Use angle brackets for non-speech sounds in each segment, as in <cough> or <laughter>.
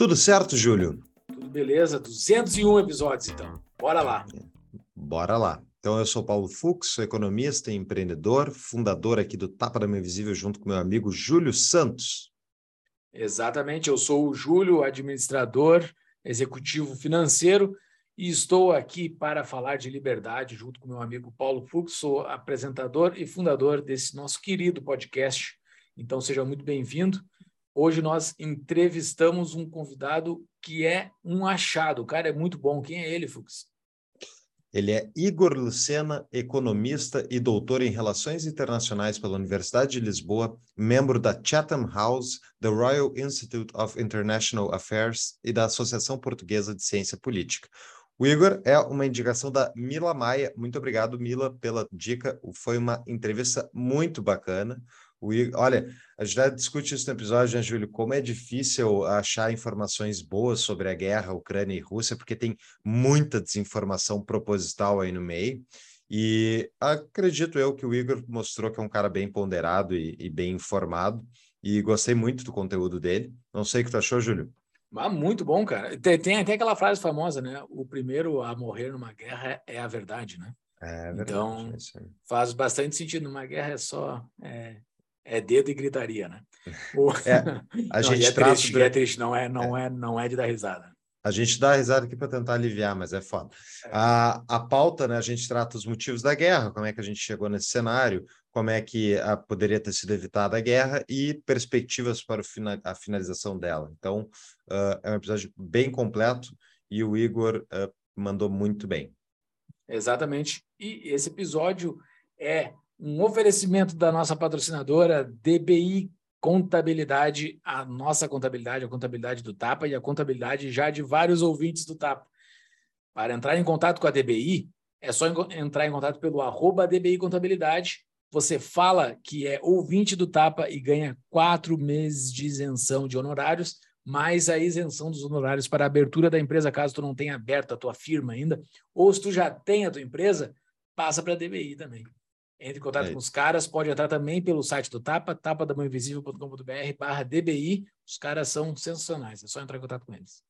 Tudo certo, Júlio? Tudo beleza? 201 episódios, então. Bora lá. Bora lá. Então, eu sou Paulo Fux, sou economista e empreendedor, fundador aqui do Tapa da Mão Invisível, junto com meu amigo Júlio Santos. Exatamente, eu sou o Júlio, administrador executivo financeiro e estou aqui para falar de liberdade junto com meu amigo Paulo Fux, sou apresentador e fundador desse nosso querido podcast. Então seja muito bem-vindo. Hoje nós entrevistamos um convidado que é um achado. O cara é muito bom. Quem é ele, Fux? Ele é Igor Lucena, economista e doutor em Relações Internacionais pela Universidade de Lisboa, membro da Chatham House, da Royal Institute of International Affairs e da Associação Portuguesa de Ciência Política. O Igor é uma indicação da Mila Maia. Muito obrigado, Mila, pela dica. Foi uma entrevista muito bacana. O Igor, olha, a gente já discute isso no episódio, né, Júlio? Como é difícil achar informações boas sobre a guerra Ucrânia e Rússia, porque tem muita desinformação proposital aí no meio. E acredito eu que o Igor mostrou que é um cara bem ponderado e, e bem informado. E gostei muito do conteúdo dele. Não sei o que tu achou, Júlio? Ah, muito bom, cara. Tem, tem até aquela frase famosa, né? O primeiro a morrer numa guerra é a verdade, né? É verdade, então, é faz bastante sentido. Numa guerra é só é, é dedo e gritaria, né? <laughs> O... É, <laughs> a não, gente é triste, é triste, não é, não é. é, não é de dar risada. A gente dá risada aqui para tentar aliviar, mas é foda. É. A, a pauta, né? A gente trata os motivos da guerra, como é que a gente chegou nesse cenário, como é que a, poderia ter sido evitada a guerra e perspectivas para fina, a finalização dela. Então, uh, é um episódio bem completo e o Igor uh, mandou muito bem. Exatamente. E esse episódio é um oferecimento da nossa patrocinadora DBI contabilidade, a nossa contabilidade, a contabilidade do Tapa e a contabilidade já de vários ouvintes do Tapa. Para entrar em contato com a DBI, é só entrar em contato pelo arroba DBI Contabilidade. Você fala que é ouvinte do Tapa e ganha quatro meses de isenção de honorários, mais a isenção dos honorários para a abertura da empresa, caso tu não tenha aberto a tua firma ainda, ou se tu já tem a tua empresa, passa para a DBI também. Entre em contato é. com os caras, pode entrar também pelo site do Tapa, tapadamãoinvisível.com.br barra DBI. Os caras são sensacionais, é só entrar em contato com eles.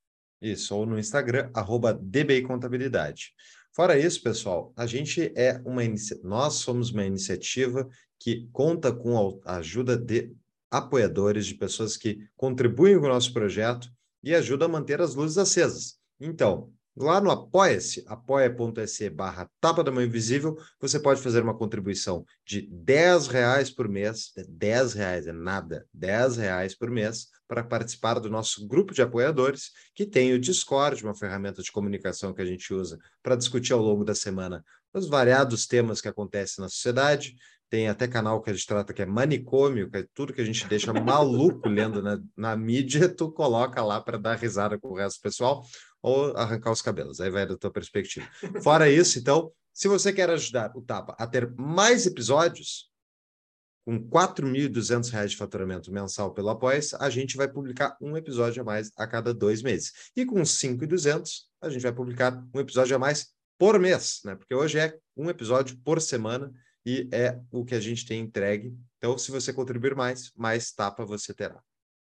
Isso, ou no Instagram, arroba DBI Contabilidade. Fora isso, pessoal, a gente é uma nós somos uma iniciativa que conta com a ajuda de apoiadores, de pessoas que contribuem com o nosso projeto e ajudam a manter as luzes acesas. Então, Lá no Apoia-se, apoia.se barra Tapa da Mão Invisível, você pode fazer uma contribuição de 10 reais por mês, 10 reais é nada, 10 reais por mês, para participar do nosso grupo de apoiadores, que tem o Discord, uma ferramenta de comunicação que a gente usa para discutir ao longo da semana os variados temas que acontecem na sociedade, tem até canal que a gente trata que é manicômio, que é tudo que a gente deixa maluco lendo na, na mídia, tu coloca lá para dar risada com o resto do pessoal ou arrancar os cabelos, aí vai da tua perspectiva. Fora isso, então, se você quer ajudar o Tapa a ter mais episódios, com R$ 4.200 de faturamento mensal pelo apoia a gente vai publicar um episódio a mais a cada dois meses. E com R$ 5.200, a gente vai publicar um episódio a mais por mês, né? Porque hoje é um episódio por semana e é o que a gente tem entregue. Então, se você contribuir mais, mais tapa você terá.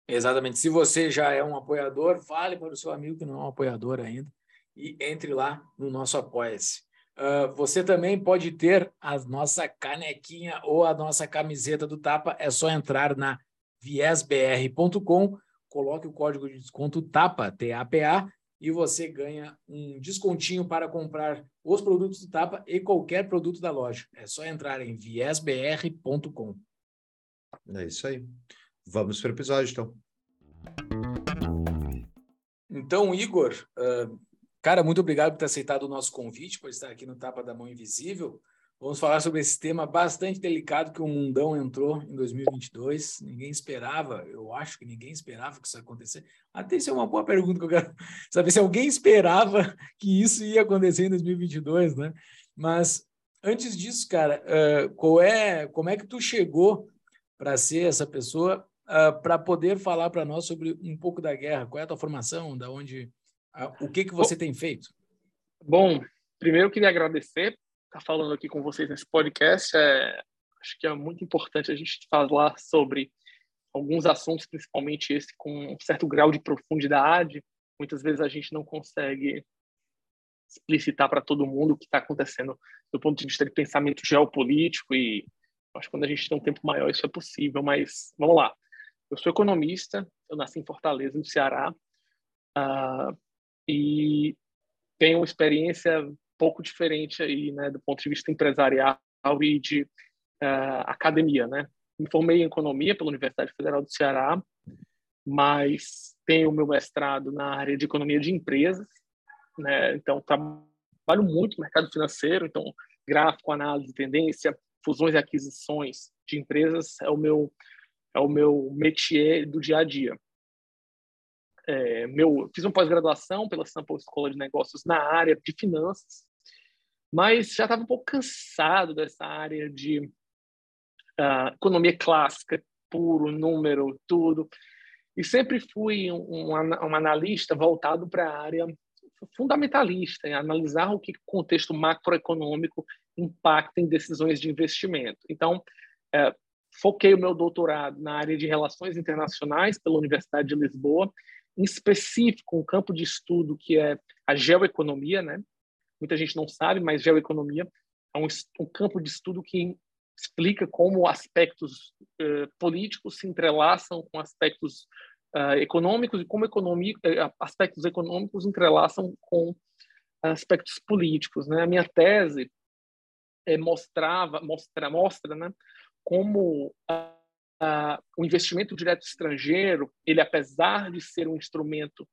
Exatamente. Se você já é um apoiador, fale para o seu amigo que não é um apoiador ainda e entre lá no nosso Apoia-se. Uh, você também pode ter a nossa canequinha ou a nossa camiseta do Tapa. É só entrar na viesbr.com, coloque o código de desconto TAPA, T-A-P-A, e você ganha um descontinho para comprar os produtos do Tapa e qualquer produto da loja. É só entrar em viesbr.com. É isso aí. Vamos para o episódio, então. Então, Igor, uh, cara, muito obrigado por ter aceitado o nosso convite, por estar aqui no Tapa da Mão Invisível. Vamos falar sobre esse tema bastante delicado que o mundão entrou em 2022. Ninguém esperava, eu acho que ninguém esperava que isso acontecesse. Até isso é uma boa pergunta que eu quero <laughs> saber se alguém esperava <laughs> que isso ia acontecer em 2022, né? Mas antes disso, cara, uh, qual é, como é que tu chegou para ser essa pessoa, uh, para poder falar para nós sobre um pouco da guerra? Qual é a tua formação? Da onde, uh, o que que você tem feito? Bom, primeiro eu queria agradecer estar tá falando aqui com vocês nesse podcast. É, acho que é muito importante a gente falar sobre alguns assuntos, principalmente esse com um certo grau de profundidade. Muitas vezes a gente não consegue explicitar para todo mundo o que está acontecendo do ponto de vista de pensamento geopolítico e acho que quando a gente tem um tempo maior isso é possível. Mas vamos lá. Eu sou economista, eu nasci em Fortaleza, no Ceará, uh, e tenho experiência pouco diferente aí, né, do ponto de vista empresarial e de uh, academia, né? Me formei em economia pela Universidade Federal do Ceará, mas tenho meu mestrado na área de economia de empresas, né? Então trabalho muito no mercado financeiro, então gráfico, análise, tendência, fusões e aquisições de empresas é o meu é o meu métier do dia a dia. É, meu, fiz uma pós-graduação pela Sample Escola de Negócios na área de finanças, mas já estava um pouco cansado dessa área de uh, economia clássica, puro, número, tudo. E sempre fui um, um, um analista voltado para a área fundamentalista, em analisar o que o contexto macroeconômico impacta em decisões de investimento. Então, é, foquei o meu doutorado na área de relações internacionais pela Universidade de Lisboa, em específico um campo de estudo que é a geoeconomia, né? Muita gente não sabe, mas geoeconomia é um, um campo de estudo que explica como aspectos uh, políticos se entrelaçam com aspectos uh, econômicos e como economia, uh, aspectos econômicos entrelaçam com aspectos políticos. Né? A minha tese mostrava, mostra, mostra né, como o investimento direto estrangeiro, ele apesar de ser um instrumento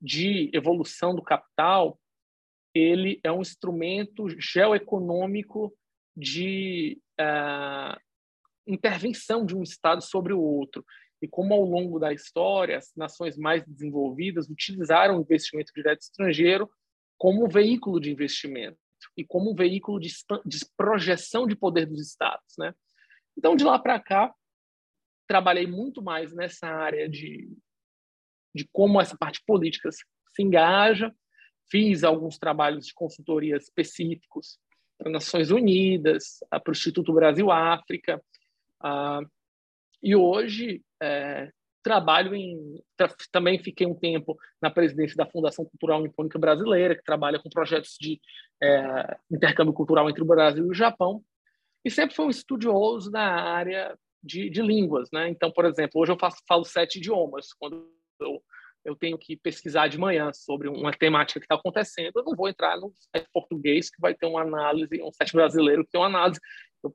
de evolução do capital, ele é um instrumento geoeconômico de uh, intervenção de um Estado sobre o outro. E como ao longo da história as nações mais desenvolvidas utilizaram o investimento direto estrangeiro como um veículo de investimento e como um veículo de, de projeção de poder dos Estados, né? Então de lá para cá trabalhei muito mais nessa área de de como essa parte política se engaja Fiz alguns trabalhos de consultoria específicos para Nações Unidas, para o Instituto Brasil-África. e hoje é, trabalho em. Também fiquei um tempo na presidência da Fundação Cultural Nipônica Brasileira, que trabalha com projetos de é, intercâmbio cultural entre o Brasil e o Japão. E sempre fui um estudioso na área de, de línguas. Né? Então, por exemplo, hoje eu faço, falo sete idiomas. Quando eu eu tenho que pesquisar de manhã sobre uma temática que está acontecendo, eu não vou entrar no site português que vai ter uma análise, um site brasileiro que tem uma análise. Eu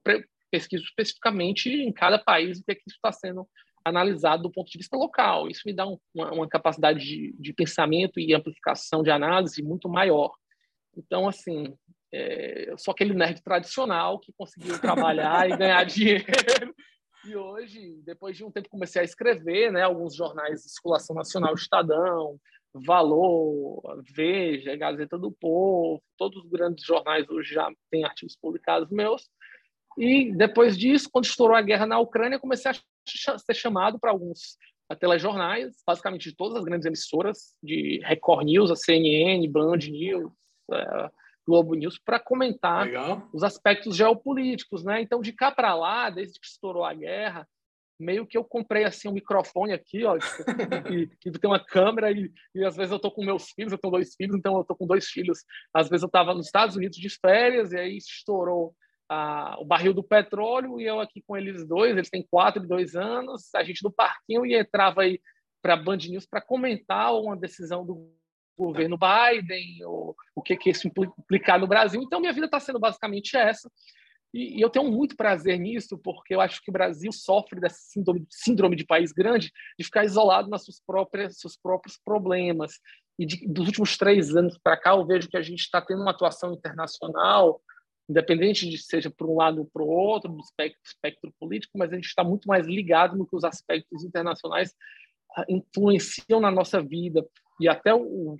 pesquiso especificamente em cada país o que, é que está sendo analisado do ponto de vista local. Isso me dá um, uma, uma, capacidade de, de, pensamento e amplificação de análise muito maior. Então, assim, é, eu sou aquele nerd tradicional que conseguiu trabalhar e ganhar <laughs> dinheiro e hoje, depois de um tempo, comecei a escrever, né? Alguns jornais de circulação nacional, Estadão, Valor, Veja, Gazeta do Povo, todos os grandes jornais hoje já têm artigos publicados meus. E depois disso, quando estourou a guerra na Ucrânia, comecei a ser chamado para alguns telejornais, basicamente de todas as grandes emissoras, de Record News, a CNN, Band News, é, Globo News para comentar Legal. os aspectos geopolíticos, né? Então, de cá para lá, desde que estourou a guerra, meio que eu comprei assim um microfone aqui, ó, que, <laughs> que tem uma câmera e, e, às vezes eu tô com meus filhos, eu tenho dois filhos, então eu tô com dois filhos. Às vezes eu estava nos Estados Unidos de férias e aí estourou o barril do petróleo e eu aqui com eles dois, eles têm quatro e dois anos, a gente no parquinho e entrava aí para Band News para comentar uma decisão do governo Biden, ou o que, que isso implicar no Brasil. Então, minha vida está sendo basicamente essa. E, eu tenho muito prazer nisso, porque eu acho que o Brasil sofre desse síndrome, síndrome de país grande, de ficar isolado nas suas próprias, seus próprios problemas. E de, dos últimos três anos para cá, eu vejo que a gente está tendo uma atuação internacional independente de seja por um lado ou para o outro, do espectro, espectro político, mas a gente está muito mais ligado no que os aspectos internacionais ah, influenciam na nossa vida. E até o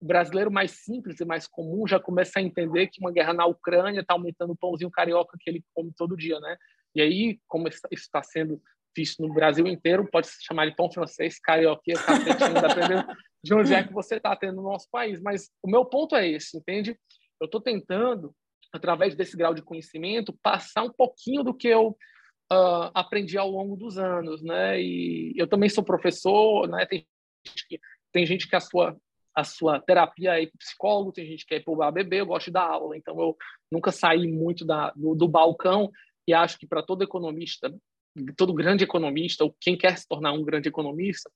brasileiro mais simples e mais comum já começa a entender que uma guerra na Ucrânia está aumentando o pãozinho carioca que ele come todo dia, né? E aí, como isso está sendo visto no Brasil inteiro, pode se chamar de pão francês, carioca, cacetinho, dependendo de onde é que você está tendo no nosso país. Mas o meu ponto é esse, entende? Eu estou tentando através desse grau de conhecimento, passar um pouquinho do que eu uh, aprendi ao longo dos anos, né? E eu também sou professor, né? Tem gente que, tem gente que a sua a sua terapia para psicólogo, tem gente que é ir para o ABB, eu gosto dar aula, então eu nunca saí muito da, do, do balcão e acho que para todo economista, todo grande economista, ou quem quer se tornar um grande economista,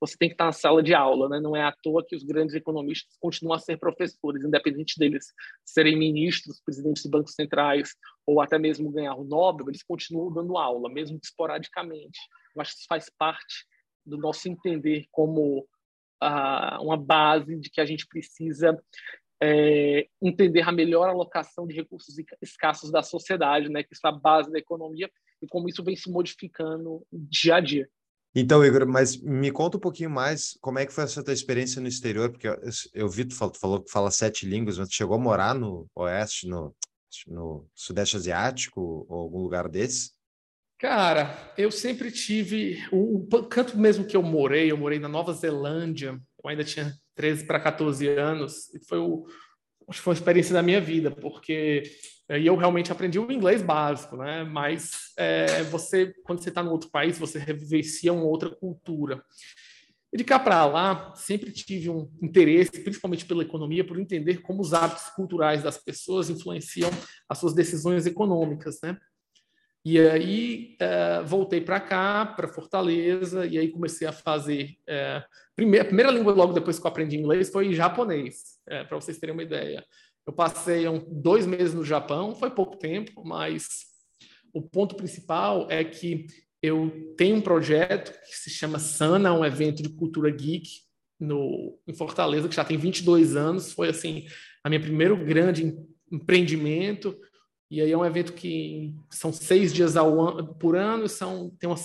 você tem que estar na sala de aula, né? Não é à toa que os grandes economistas continuam a ser professores, independente deles serem ministros, presidentes de bancos centrais ou até mesmo ganhar o Nobel, eles continuam dando aula, mesmo esporadicamente. Eu acho que isso faz parte do nosso entender como uma base de que a gente precisa é, entender a melhor alocação de recursos escassos da sociedade, né? Que é a base da economia e como isso vem se modificando dia a dia. Então, Igor, mas me conta um pouquinho mais como é que foi essa tua experiência no exterior, porque eu, eu vi, tu falou, tu falou que fala sete línguas, mas tu chegou a morar no Oeste, no, no Sudeste Asiático ou algum lugar desse? Cara, eu sempre tive. O, canto mesmo que eu morei, eu morei na Nova Zelândia, eu ainda tinha 13 para 14 anos, e foi o, acho que foi uma experiência da minha vida, porque e eu realmente aprendi o inglês básico, né? Mas é, você, quando você está no outro país, você revivencia uma outra cultura. E de cá para lá, sempre tive um interesse, principalmente pela economia, por entender como os hábitos culturais das pessoas influenciam as suas decisões econômicas, né? E aí é, voltei para cá, para Fortaleza, e aí comecei a fazer. É, primeira, a primeira língua, logo depois que eu aprendi inglês, foi japonês, é, para vocês terem uma ideia. Eu passei um, dois meses no Japão, foi pouco tempo, mas o ponto principal é que eu tenho um projeto que se chama Sana, um evento de cultura geek no, em Fortaleza, que já tem 22 anos. Foi assim a minha primeiro grande empreendimento. E aí é um evento que são seis dias ano, por ano, são, tem umas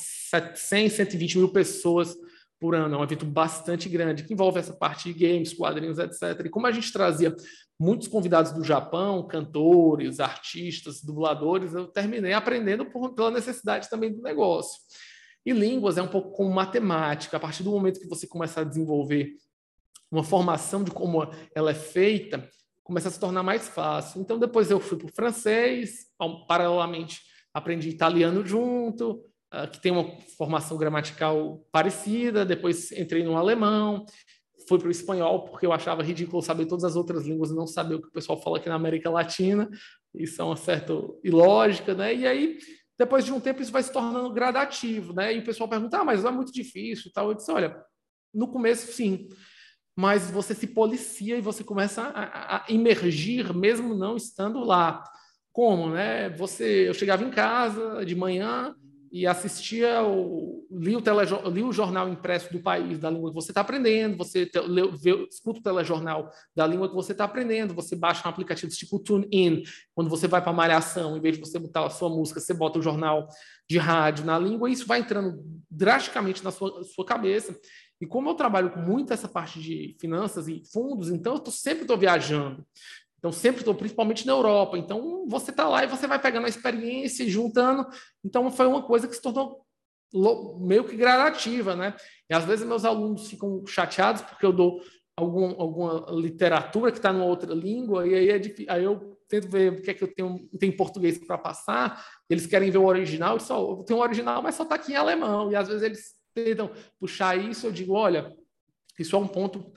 100, 120 mil pessoas por ano. É um evento bastante grande, que envolve essa parte de games, quadrinhos, etc. E como a gente trazia muitos convidados do Japão, cantores, artistas, dubladores, eu terminei aprendendo por, pela necessidade também do negócio. E línguas é um pouco como matemática. A partir do momento que você começa a desenvolver uma formação de como ela é feita, começa a se tornar mais fácil. Então, depois eu fui para o francês, paralelamente aprendi italiano junto, uh, que tem uma formação gramatical parecida, depois entrei no alemão, fui para o espanhol porque eu achava ridículo saber todas as outras línguas e não saber o que o pessoal fala aqui na América Latina. Isso é uma certa ilógica, né? E aí, depois de um tempo, isso vai se tornando gradativo, né? E o pessoal pergunta, ah, mas é muito difícil e tal. Eu disse, olha, no começo, sim, mas você se policia e você começa a, a emergir mesmo não estando lá. Como, né? Você, eu chegava em casa de manhã, e assistia, o, li, o telejor, li o jornal impresso do país, da língua que você está aprendendo, você te, lê, vê, escuta o telejornal da língua que você está aprendendo, você baixa um aplicativo tipo TuneIn, quando você vai para a malhação, em vez de você botar a sua música, você bota o jornal de rádio na língua, e isso vai entrando drasticamente na sua, sua cabeça. E como eu trabalho com muito essa parte de finanças e fundos, então eu tô, sempre estou viajando. Então, sempre estou, principalmente na Europa. Então, você está lá e você vai pegando a experiência e juntando. Então, foi uma coisa que se tornou meio que gradativa, né? E às vezes meus alunos ficam chateados porque eu dou algum, alguma literatura que está numa outra língua, e aí, é aí eu tento ver o que é que eu tenho, em português para passar, eles querem ver o original, só, tenho o original, mas só está aqui em alemão, e às vezes eles tentam puxar isso, eu digo, olha, isso é um ponto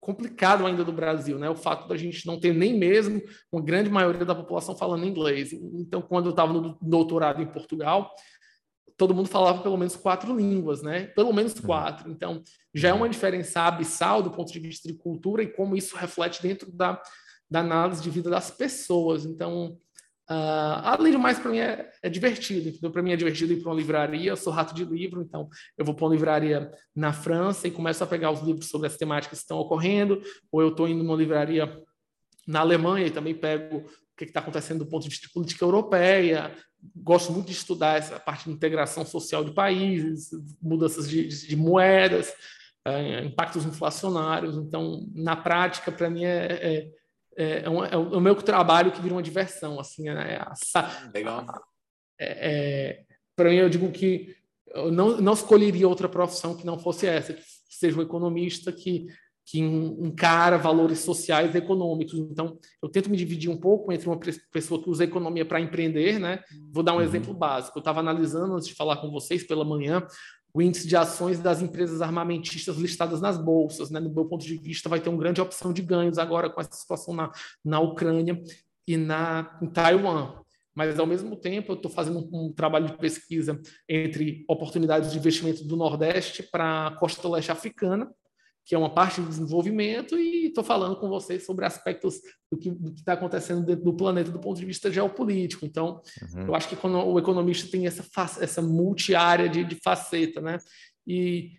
complicado ainda do Brasil, né? O fato da gente não ter nem mesmo uma grande maioria da população falando inglês. Então, quando eu estava no doutorado em Portugal, todo mundo falava pelo menos quatro línguas, né? Pelo menos uhum. quatro. Então, já é uma diferença abissal do ponto de vista de cultura e como isso reflete dentro da, da análise de vida das pessoas. Então, Uh, além do mais, para mim é, é divertido. Então, para mim é divertido ir para uma livraria. Eu sou rato de livro, então eu vou para uma livraria na França e começo a pegar os livros sobre as temáticas que estão ocorrendo, ou eu estou indo numa livraria na Alemanha e também pego o que está acontecendo do ponto de vista de política europeia, gosto muito de estudar essa parte de integração social de países, mudanças de, de moedas, é, impactos inflacionários. Então, na prática, para mim, é, é, é, é, um, é, o meu trabalho que vira uma diversão. Assim, né? Legal. para mim, eu digo que eu não, não escolheria outra profissão que não fosse essa, que seja um economista que que encara valores sociais e econômicos. Então, eu tento me dividir um pouco entre uma pessoa que usa economia para empreender, né? Vou dar um uhum. exemplo básico. Eu estava analisando antes de falar com vocês pela manhã o índice de ações das empresas armamentistas listadas nas bolsas, né? No meu ponto de vista, vai ter uma grande opção de ganhos agora com essa situação na, na Ucrânia e na em Taiwan. Mas, ao mesmo tempo, eu estou fazendo um, um, trabalho de pesquisa entre oportunidades de investimento do Nordeste para a costa leste africana, que é uma parte do desenvolvimento, e estou falando com vocês sobre aspectos do que está acontecendo dentro do planeta do ponto de vista geopolítico. Então, uhum. eu acho que quando o economista tem essa, essa multi-área de, de faceta, né? E,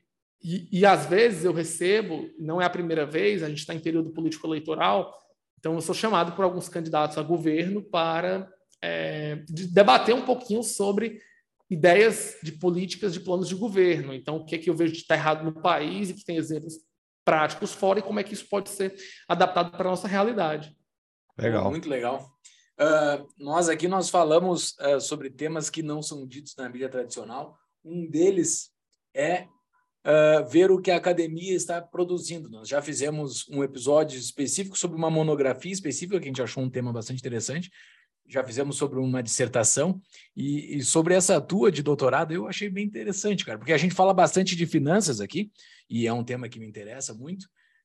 e, e, às vezes eu recebo, não é a primeira vez, a gente está em período político-eleitoral, então eu sou chamado por alguns candidatos a governo para é, de debater um pouquinho sobre ideias de políticas de planos de governo. Então, o que é que eu vejo de estar errado no país e que tem exemplos práticos fora e como é que isso pode ser adaptado para a nossa realidade. Legal. Muito legal. Uh, nós aqui nós falamos uh, sobre temas que não são ditos na mídia tradicional. Um deles é uh, ver o que a academia está produzindo. Nós já fizemos um episódio específico sobre uma monografia específica que a gente achou um tema bastante interessante já fizemos sobre uma dissertação e, e, sobre essa tua de doutorado eu achei bem interessante, cara, porque a gente fala bastante de finanças aqui e é um tema que me interessa muito.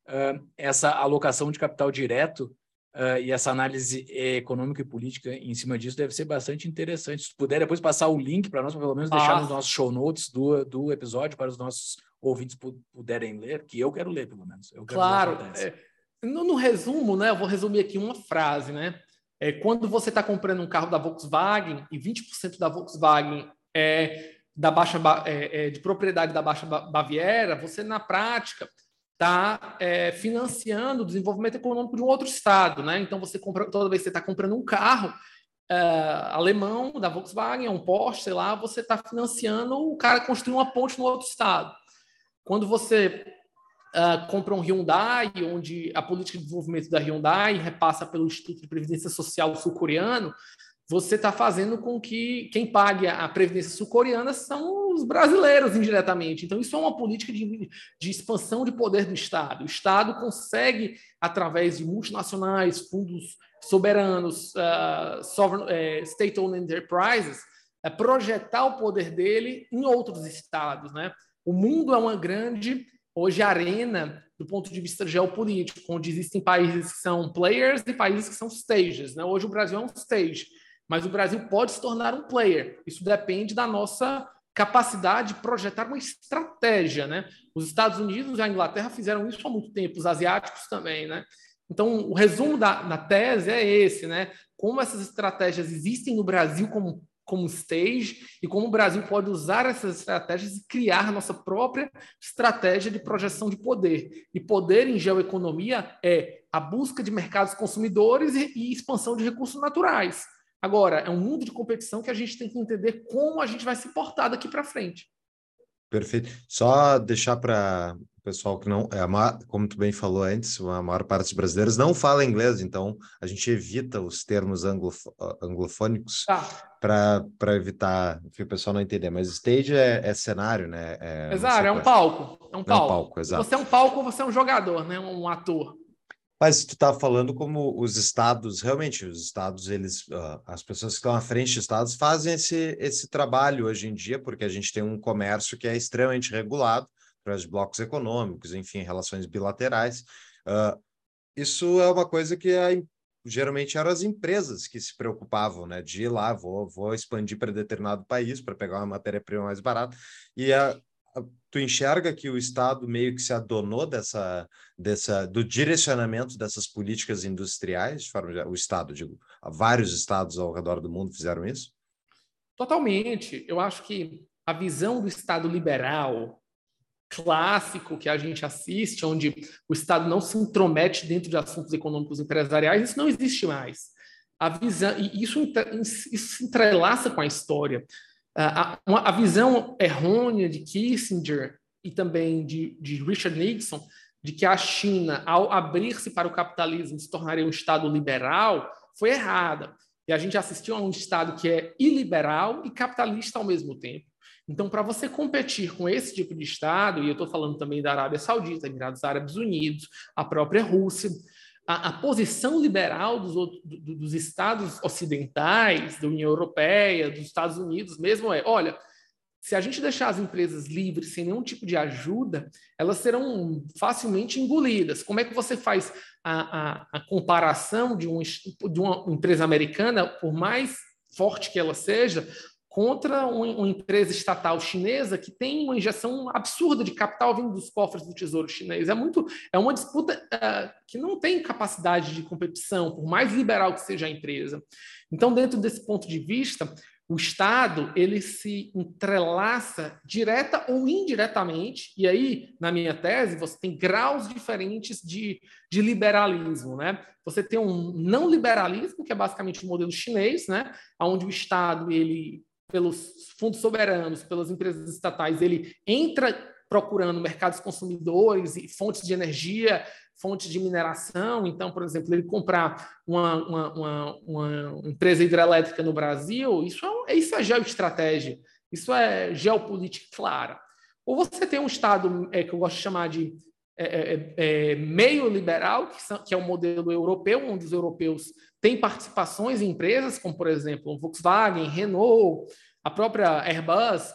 Uh, essa alocação de capital direto uh, e essa análise econômica e política em cima disso deve ser bastante interessante. Se puder depois passar o link para nós, pelo menos deixar ah. nos nossos show notes do, do episódio para os nossos ouvintes puderem ler, que eu quero ler pelo menos. claro. É, no, no resumo, né, eu vou resumir aqui uma frase, né? É, quando você está comprando um carro da Volkswagen e 20% da Volkswagen é, da baixa, é, é, de propriedade da Baixa Baviera, você, na prática, está é, financiando o desenvolvimento econômico de um outro estado. Né? Então, você compra, toda vez que você está comprando um carro é, alemão da Volkswagen, um Porsche, sei lá, você está financiando o cara construir uma ponte no outro estado. Quando você uh, compra um Hyundai, onde a política de desenvolvimento da Hyundai repassa pelo Instituto de Previdência Social sul-coreano, você está fazendo com que quem pague a previdência sul-coreana são os brasileiros indiretamente. Então, isso é uma política de, de expansão de poder do Estado. O Estado consegue, através de multinacionais, fundos soberanos, uh, sovereign, uh, state-owned enterprises, uh, projetar o poder dele em outros estados. Né? O mundo é uma grande hoje arena do ponto de vista geopolítico, onde existem países que são players e países que são stages. Né? Hoje o Brasil é um stage, mas o Brasil pode se tornar um player. Isso depende da nossa capacidade de projetar uma estratégia. Né? Os Estados Unidos e a Inglaterra fizeram isso há muito tempo, os asiáticos também. Né? Então, o resumo da, da tese é esse, né? Como essas estratégias existem no Brasil como como stage e como o Brasil pode usar essas estratégias e criar nossa própria estratégia de projeção de poder. E poder em geoeconomia é a busca de mercados consumidores e, expansão de recursos naturais. Agora, é um mundo de competição que a gente tem que entender como a gente vai se portar daqui para frente. Perfeito. Só deixar para o pessoal que não, é, como tu bem falou antes, a maior parte dos brasileiros não fala inglês, então a gente evita os termos anglof anglofônicos tá. para evitar que o pessoal não entender. Mas stage é, é cenário, né? É, exato, é um palco. É um palco. É um palco exato. Você é um palco, você é um jogador, né? Um ator. Mas tu está falando como os estados, realmente, os estados, eles, uh, as pessoas que estão à frente de estados fazem esse, esse trabalho hoje em dia, porque a gente tem um comércio que é extremamente regulado, para os blocos econômicos, enfim, relações bilaterais. Uh, isso é uma coisa que geralmente eram as empresas que se preocupavam, né, de ir lá, vou, vou expandir para determinado país para pegar uma matéria-prima mais barata. E a, tu enxerga que o Estado meio que se adonou dessa, dessa, do direcionamento dessas políticas industriais, de forma, o Estado, digo, vários estados ao redor do mundo fizeram isso? Totalmente. Eu acho que a visão do Estado liberal clássico que a gente assiste, onde o Estado não se intromete dentro de assuntos econômicos empresariais, isso não existe mais. a visão, e isso, isso se entrelaça com a história. A, a, a, visão errônea de Kissinger e também de, de Richard Nixon de que a China, ao abrir-se para o capitalismo, se tornaria um Estado liberal, foi errada. E a gente assistiu a um Estado que é iliberal e capitalista ao mesmo tempo. Então, para você competir com esse tipo de Estado, e eu estou falando também da Arábia Saudita, Emirados Árabes Unidos, a própria Rússia, a, a posição liberal dos, outros, do, dos Estados ocidentais, da União Europeia, dos Estados Unidos mesmo é: olha, se a gente deixar as empresas livres sem nenhum tipo de ajuda, elas serão facilmente engolidas. Como é que você faz a, a, a comparação de, um, de, uma empresa americana, por mais forte que ela seja, contra uma, empresa estatal chinesa que tem uma injeção absurda de capital vindo dos cofres do Tesouro Chinês. É muito, é uma disputa uh, que não tem capacidade de competição, por mais liberal que seja a empresa. Então, dentro desse ponto de vista, o Estado ele se entrelaça direta ou indiretamente, e aí, na minha tese, você tem graus diferentes de, de liberalismo. Né? Você tem um não liberalismo, que é basicamente o modelo chinês, né? onde o Estado, ele, pelos fundos soberanos, pelas empresas estatais, ele entra procurando mercados consumidores e fontes de energia fontes de mineração. Então, por exemplo, ele comprar uma, uma, uma, uma empresa hidrelétrica no Brasil, isso é, isso é geoestratégia, isso é geopolítica clara. Ou você tem um Estado é, que eu gosto de chamar de é, é, é, é meio liberal, que, são, que, é o modelo europeu, onde os europeus têm participações em empresas, como, por exemplo, Volkswagen, Renault, a própria Airbus,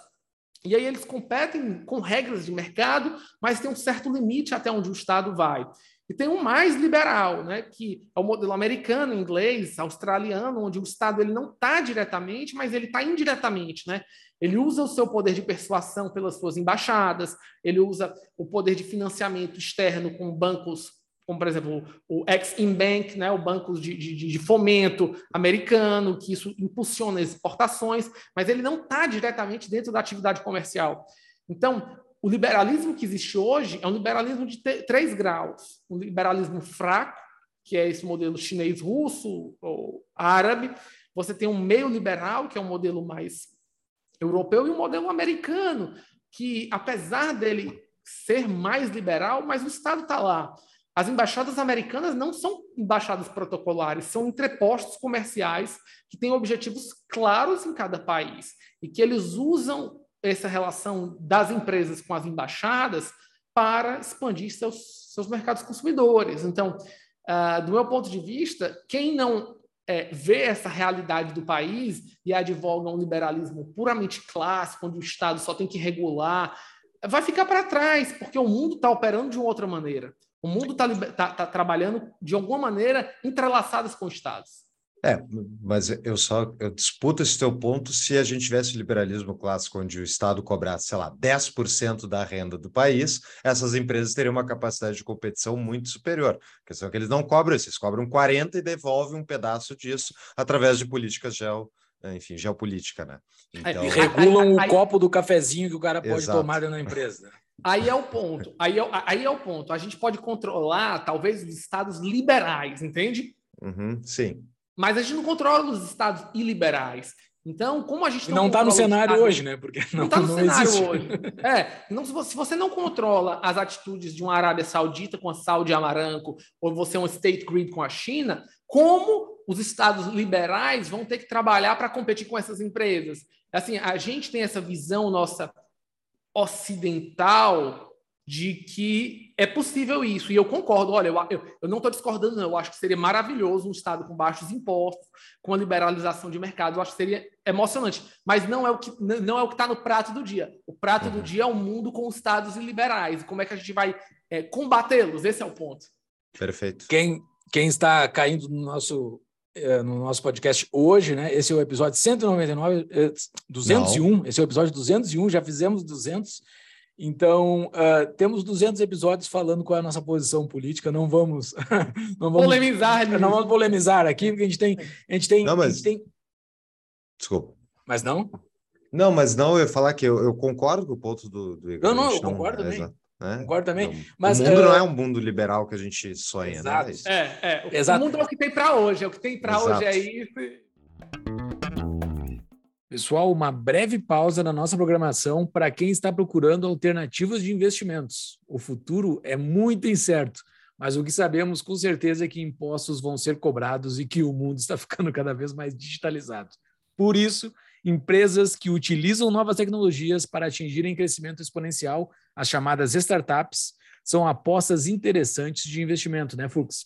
e aí eles competem com regras de mercado, mas tem um certo limite até onde o Estado vai. E tem um mais liberal, né, que é o modelo americano, inglês, australiano, onde o Estado ele não está diretamente, mas ele está indiretamente. Né? Ele usa o seu poder de persuasão pelas suas embaixadas, ele usa o poder de financiamento externo com bancos, como por exemplo o Ex-Im Bank, né, o banco de, de, de fomento americano, que isso impulsiona as exportações, mas ele não está diretamente dentro da atividade comercial. Então, o liberalismo que existe hoje é um liberalismo de três graus. Um liberalismo fraco, que é esse modelo chinês-russo ou árabe. Você tem um meio liberal, que é um modelo mais europeu, e um modelo americano, que, apesar dele ser mais liberal, mas o Estado está lá. As embaixadas americanas não são embaixadas protocolares, são entrepostos comerciais que têm objetivos claros em cada país e que eles usam essa relação das empresas com as embaixadas para expandir seus, seus mercados consumidores. Então, uh, do meu ponto de vista, quem não é, vê essa realidade do país e advoga um liberalismo puramente clássico, onde o Estado só tem que regular, vai ficar para trás, porque o mundo está operando de outra maneira. O mundo está tá, tá trabalhando de alguma maneira entrelaçadas com Estados. É, mas eu só eu disputo esse teu ponto se a gente tivesse liberalismo clássico onde o Estado cobrasse, sei lá, 10% da renda do país, essas empresas teriam uma capacidade de competição muito superior. A questão é que eles não cobram isso, eles cobram 40% e devolvem um pedaço disso através de políticas geo, enfim, geopolítica, né? Então... regulam o copo do cafezinho que o cara pode Exato. tomar na empresa. Aí é o ponto. Aí é, aí é o ponto. A gente pode controlar, talvez, os estados liberais, entende? Uhum, sim mas a gente não controla os estados iliberais. Então, como a gente não está no cenário hoje, né? Porque não está no não cenário existe. hoje. É, não, se você não controla as atitudes de uma Arábia Saudita com a Saudi Amaranco, ou você é um state grid com a China, como os estados liberais vão ter que trabalhar para competir com essas empresas? Assim, a gente tem essa visão nossa ocidental de que é possível isso. E eu concordo, olha, eu, eu, eu não estou discordando, não. Eu acho que seria maravilhoso um Estado com baixos impostos, com a liberalização de mercado. Eu acho que seria emocionante. Mas não é o que não é o que está no prato do dia. O prato do uhum. dia é o um mundo com Estados liberais. E como é que a gente vai é, combatê-los? Esse é o ponto. Perfeito. Quem, quem está caindo no nosso é, no nosso podcast hoje, né? Esse é o episódio 199, 201. Não. Esse é o episódio 201. Já fizemos 200. Então, uh, temos 200 episódios falando qual é a nossa posição política. Não vamos, <laughs> não vamos polemizar, não vamos polemizar aqui, porque a gente tem, a gente tem, não, mas... tem... Desculpa. Mas não? Não, mas não, eu ia falar que eu, eu concordo com o ponto do, do Igor. Não, não, eu não, concordo é, também. Né? Concordo também. Não, Mas, o mundo uh... não é um mundo liberal que a gente sonha, Exato. né? É, é. O Exato. mundo é o que tem para hoje, é o que tem para hoje é isso. Pessoal, uma breve pausa na nossa programação para quem está procurando alternativas de investimentos. O futuro é muito incerto, mas o que sabemos com certeza é que impostos vão ser cobrados e que o mundo está <laughs> ficando cada vez mais digitalizado. Por isso, empresas que utilizam novas tecnologias para atingirem crescimento exponencial, as chamadas startups, são apostas interessantes de investimento, né, Fux?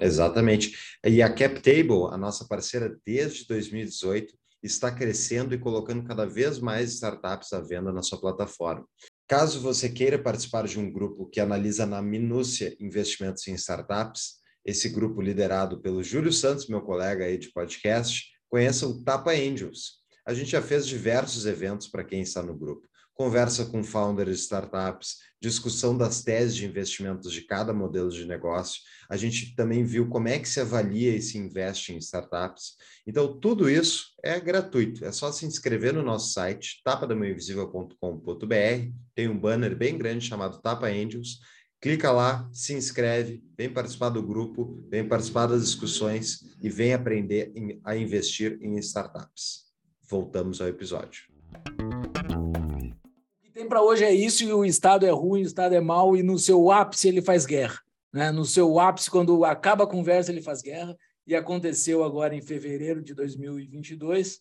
Exatamente. E a CapTable, a nossa parceira desde 2018, está crescendo e colocando cada vez mais startups à venda na sua plataforma. Caso você queira participar de um grupo que analisa na minúcia investimentos em startups, esse grupo liderado pelo Júlio Santos, meu colega aí de podcast, conheça o Tapa Angels. A gente já fez diversos eventos para quem está no grupo. Conversa com founders de startups, discussão das teses de investimentos de cada modelo de negócio. A gente também viu como é que se avalia e se investe em startups. Então, tudo isso é gratuito. É só se inscrever no nosso site, tapadamainvisível.com.br. Tem um banner bem grande chamado Tapa Angels. Clica lá, se inscreve, vem participar do grupo, vem participar das discussões e vem aprender a investir em startups. Voltamos ao episódio tem para hoje é isso, e o Estado é ruim, o Estado é mau, e no seu ápice ele faz guerra. Né? No seu ápice, quando acaba a conversa, ele faz guerra, e aconteceu agora em fevereiro de 2022,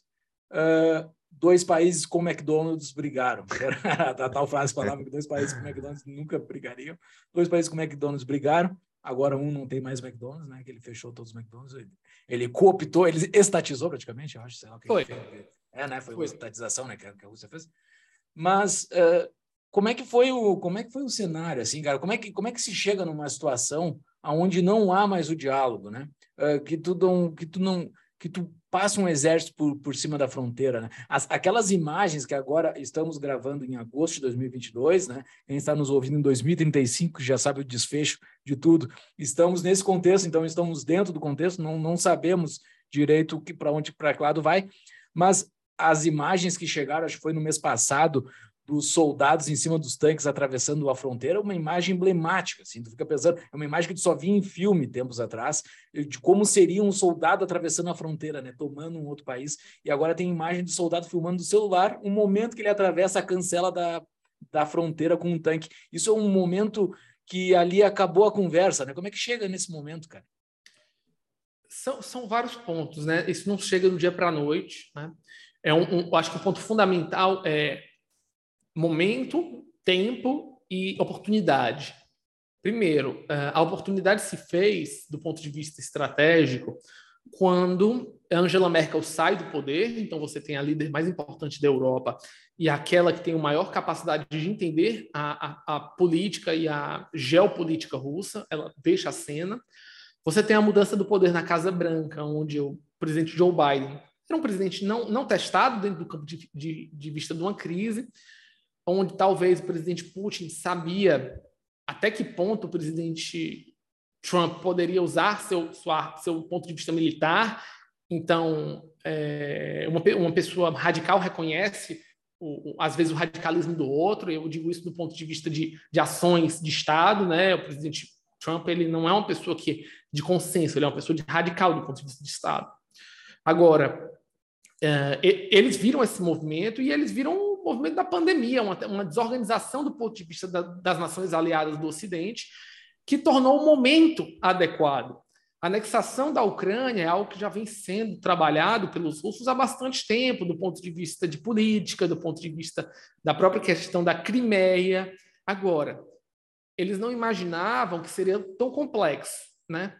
uh, dois países com McDonald's brigaram. <laughs> a tal frase falava que dois países com McDonald's nunca brigariam. Dois países com McDonald's brigaram, agora um não tem mais McDonald's, né? que ele fechou todos os McDonald's, ele, ele cooptou, ele estatizou praticamente, eu acho, sei lá o que Foi. É, né? Foi, Foi. uma estatização né, que a, que a Rússia fez. Mas uh, como é que foi o como é que foi o cenário assim, cara? Como é que como é que se chega numa situação aonde não há mais o diálogo, né? Uh, que tu não que tu não que tu passa um exército por, por cima da fronteira, né? As, aquelas imagens que agora estamos gravando em agosto de 2022, né? Quem está nos ouvindo em 2035 já sabe o desfecho de tudo. Estamos nesse contexto, então estamos dentro do contexto, não, não sabemos direito que para onde para que lado vai, mas as imagens que chegaram, acho que foi no mês passado, dos soldados em cima dos tanques atravessando a fronteira, uma imagem emblemática, assim, tu fica pensando, é uma imagem que tu só via em filme tempos atrás, de como seria um soldado atravessando a fronteira, né, tomando um outro país, e agora tem imagem do soldado filmando do celular, um momento que ele atravessa a cancela da, da fronteira com um tanque. Isso é um momento que ali acabou a conversa, né? Como é que chega nesse momento, cara? São, são vários pontos, né? Isso não chega do dia para a noite, né? É um, um, acho que o ponto fundamental é momento, tempo e oportunidade. Primeiro, eh, a oportunidade se fez, do ponto de vista estratégico, quando Angela Merkel sai do poder, então você tem a líder mais importante da Europa e aquela que tem a maior capacidade de entender a, a, a política e a geopolítica russa, ela deixa a cena. Você tem a mudança do poder na Casa Branca, onde o presidente Joe Biden era um presidente não, não testado dentro do campo de, de, de vista de uma crise, onde talvez o presidente Putin sabia até que ponto o presidente Trump poderia usar seu, sua, seu ponto de vista militar. Então, é, uma, uma pessoa radical reconhece, o, o, às vezes, o radicalismo do outro. Eu digo isso do ponto de vista de, de ações de Estado. Né? O presidente Trump ele não é uma pessoa que de consenso, ele é uma pessoa de radical do ponto de vista de Estado. Agora, é, eles viram esse movimento e eles viram o movimento da pandemia, uma, uma desorganização do ponto de vista da, das nações aliadas do Ocidente, que tornou o momento adequado. A anexação da Ucrânia é algo que já vem sendo trabalhado pelos russos há bastante tempo, do ponto de vista de política, do ponto de vista da própria questão da Crimeia. Agora, eles não imaginavam que seria tão complexo, né?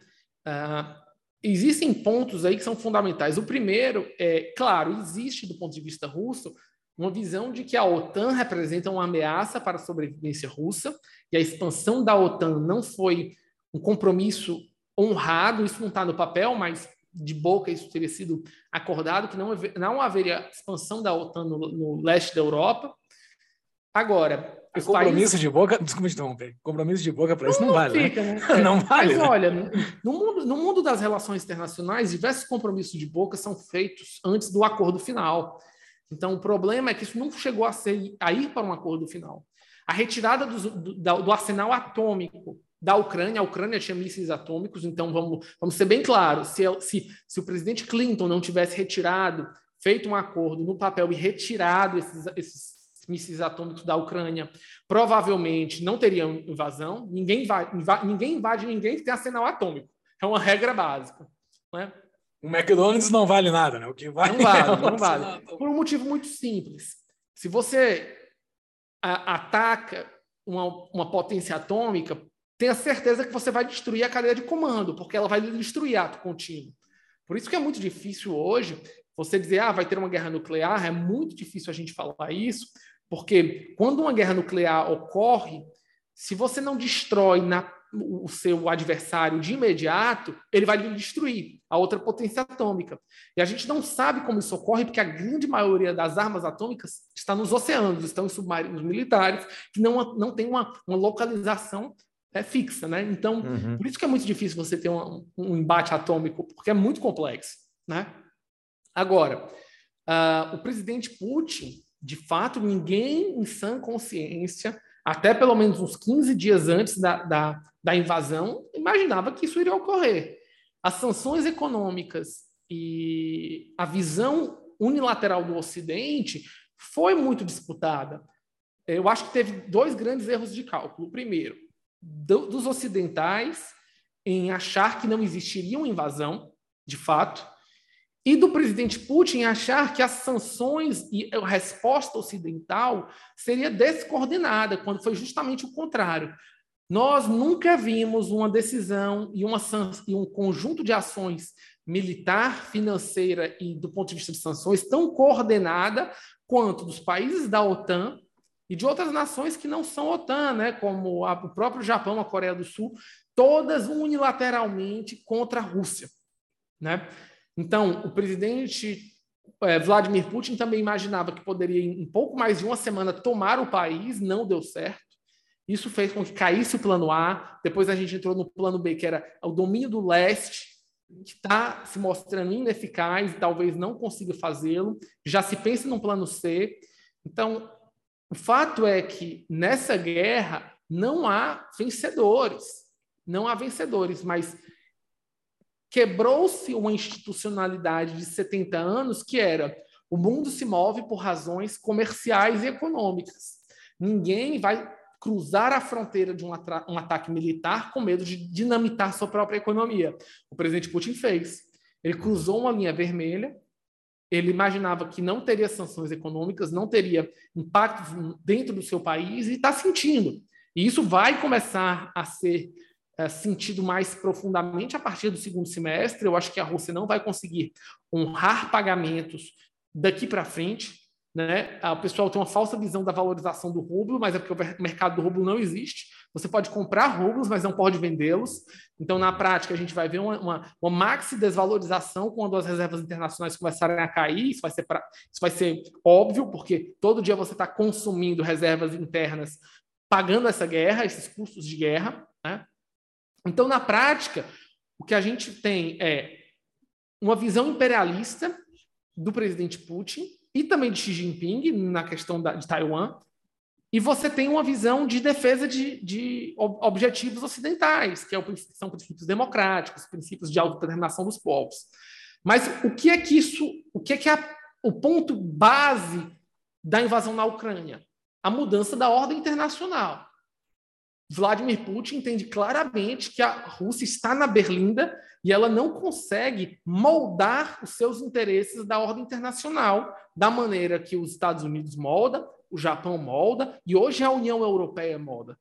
Uh, existem pontos aí que são fundamentais. O primeiro é, claro, existe do ponto de vista russo uma visão de que a OTAN representa uma ameaça para a sobrevivência russa e a expansão da OTAN não foi um compromisso honrado, isso não está no papel, mas de boca isso teria sido acordado, que não, não haveria expansão da OTAN no, no leste da Europa. Agora, os compromisso países... de boca, <laughs> desculpa te interromper, compromisso de boca para isso não, vale. Fica, né? né? <laughs> não vale. Mas olha, no mundo, no mundo das relações internacionais, diversos compromissos de boca são feitos antes do acordo final. Então, o problema é que isso não chegou a, ser, a ir para um acordo final. A retirada do, do, do arsenal atômico da Ucrânia, a Ucrânia tinha mísseis atômicos, então vamos, vamos ser bem claros: se, se, se o presidente Clinton não tivesse retirado, feito um acordo no papel e retirado esses, esses mísseis atômicos da Ucrânia, provavelmente não teria invasão. Ninguém invade, ninguém invade ninguém que tem arsenal atômico. É uma regra básica. Né? O McDonald's não vale nada, né? O que vale não vale, é não vale. Por um motivo muito simples. Se você a, ataca uma, uma potência atômica, tenha certeza que você vai destruir a cadeia de comando, porque ela vai destruir ato contínuo. Por isso que é muito difícil hoje você dizer, ah, vai ter uma guerra nuclear, é muito difícil a gente falar isso, porque quando uma guerra nuclear ocorre, se você não destrói na o seu adversário de imediato, ele vai lhe destruir a outra potência atômica. E a gente não sabe como isso ocorre, porque a grande maioria das armas atômicas está nos oceanos, estão em submarinos militares, que não, não tem uma, uma localização é, fixa. Né? Então, uhum. por isso que é muito difícil você ter um, um embate atômico, porque é muito complexo. Né? Agora, uh, o presidente Putin, de fato, ninguém em sã consciência até pelo menos uns 15 dias antes da, da, da invasão, imaginava que isso iria ocorrer. As sanções econômicas e a visão unilateral do Ocidente foi muito disputada. Eu acho que teve dois grandes erros de cálculo. O primeiro, do, dos ocidentais em achar que não existiria uma invasão, de fato, e do presidente Putin achar que as sanções e a resposta ocidental seria descoordenada, quando foi justamente o contrário. Nós nunca vimos uma decisão e, uma, e um conjunto de ações militar, financeira e do ponto de vista de sanções tão coordenada quanto dos países da OTAN e de outras nações que não são OTAN, né, como a, o próprio Japão, a Coreia do Sul, todas unilateralmente contra a Rússia. Né? Então, o presidente é, Vladimir Putin também imaginava que poderia, em pouco mais de uma semana, tomar o país, não deu certo. Isso fez com que caísse o plano A. Depois a gente entrou no plano B, que era o domínio do leste, que está se mostrando ineficaz talvez não consiga fazê-lo. Já se pensa num plano C. Então, o fato é que nessa guerra não há vencedores. Não há vencedores, mas quebrou-se uma institucionalidade de 70 anos que era o mundo se move por razões comerciais e econômicas. Ninguém vai cruzar a fronteira de um, um, ataque militar com medo de dinamitar sua própria economia. O presidente Putin fez. Ele cruzou uma linha vermelha, ele imaginava que não teria sanções econômicas, não teria impactos dentro do seu país e está sentindo. E isso vai começar a ser sentido mais profundamente a partir do segundo semestre. Eu acho que a Rússia não vai conseguir honrar pagamentos daqui para frente. Né? O pessoal tem uma falsa visão da valorização do rublo, mas é porque o mercado do rublo não existe. Você pode comprar rublos, mas não pode vendê-los. Então, na prática, a gente vai ver uma, uma, uma maxi desvalorização quando as reservas internacionais começarem a cair. Isso vai ser, pra, isso vai ser óbvio, porque todo dia você está consumindo reservas internas, pagando essa guerra, esses custos de guerra. Né? Então, na prática, o que a gente tem é uma visão imperialista do presidente Putin e também de Xi Jinping na questão da, de Taiwan, e você tem uma visão de defesa de, de objetivos ocidentais, que é o, são princípios democráticos, princípios de autodeterminação dos povos. Mas o que é que isso, o que é que é o ponto base da invasão na Ucrânia? A mudança da ordem internacional. Vladimir Putin entende claramente que a Rússia está na berlinda e ela não consegue moldar os seus interesses da ordem internacional da maneira que os Estados Unidos molda, o Japão molda e hoje a União Europeia molda.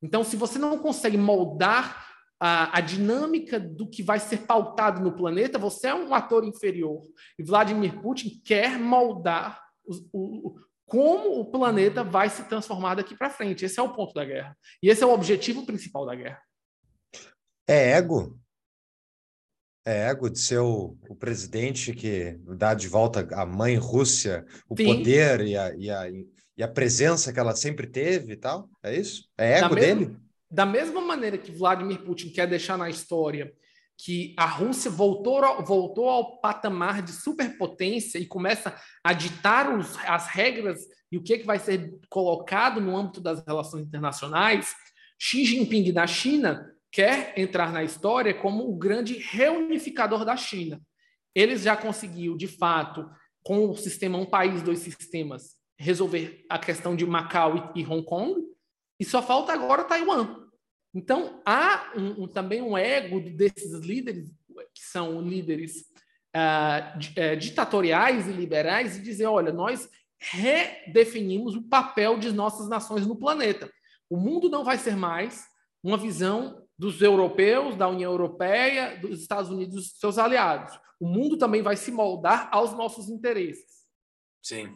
Então, se você não consegue moldar a, a, dinâmica do que vai ser pautado no planeta, você é um ator inferior. E Vladimir Putin quer moldar o, como o planeta vai se transformar daqui para frente. Esse é o ponto da guerra. E esse é o objetivo principal da guerra. É ego. É ego de ser o, o presidente que dá de volta a mãe Rússia o Sim. poder e a, e, a, e a presença que ela sempre teve e tal? É isso? É ego da dele? da mesma maneira que Vladimir Putin quer deixar na história que a Rússia voltou, voltou ao patamar de superpotência e começa a ditar os, as regras e o que, é que vai ser colocado no âmbito das relações internacionais, Xi Jinping da China quer entrar na história como o grande reunificador da China. Eles já conseguiu, de fato, com o sistema um país, dois sistemas, resolver a questão de Macau e Hong Kong, e só falta agora Taiwan. Então, há um, um, também um ego desses líderes, que são líderes uh, ditatoriais e liberais, e dizer: olha, nós redefinimos o papel de nossas nações no planeta. O mundo não vai ser mais uma visão dos europeus, da União Europeia, dos Estados Unidos, dos seus aliados. O mundo também vai se moldar aos nossos interesses. Sim.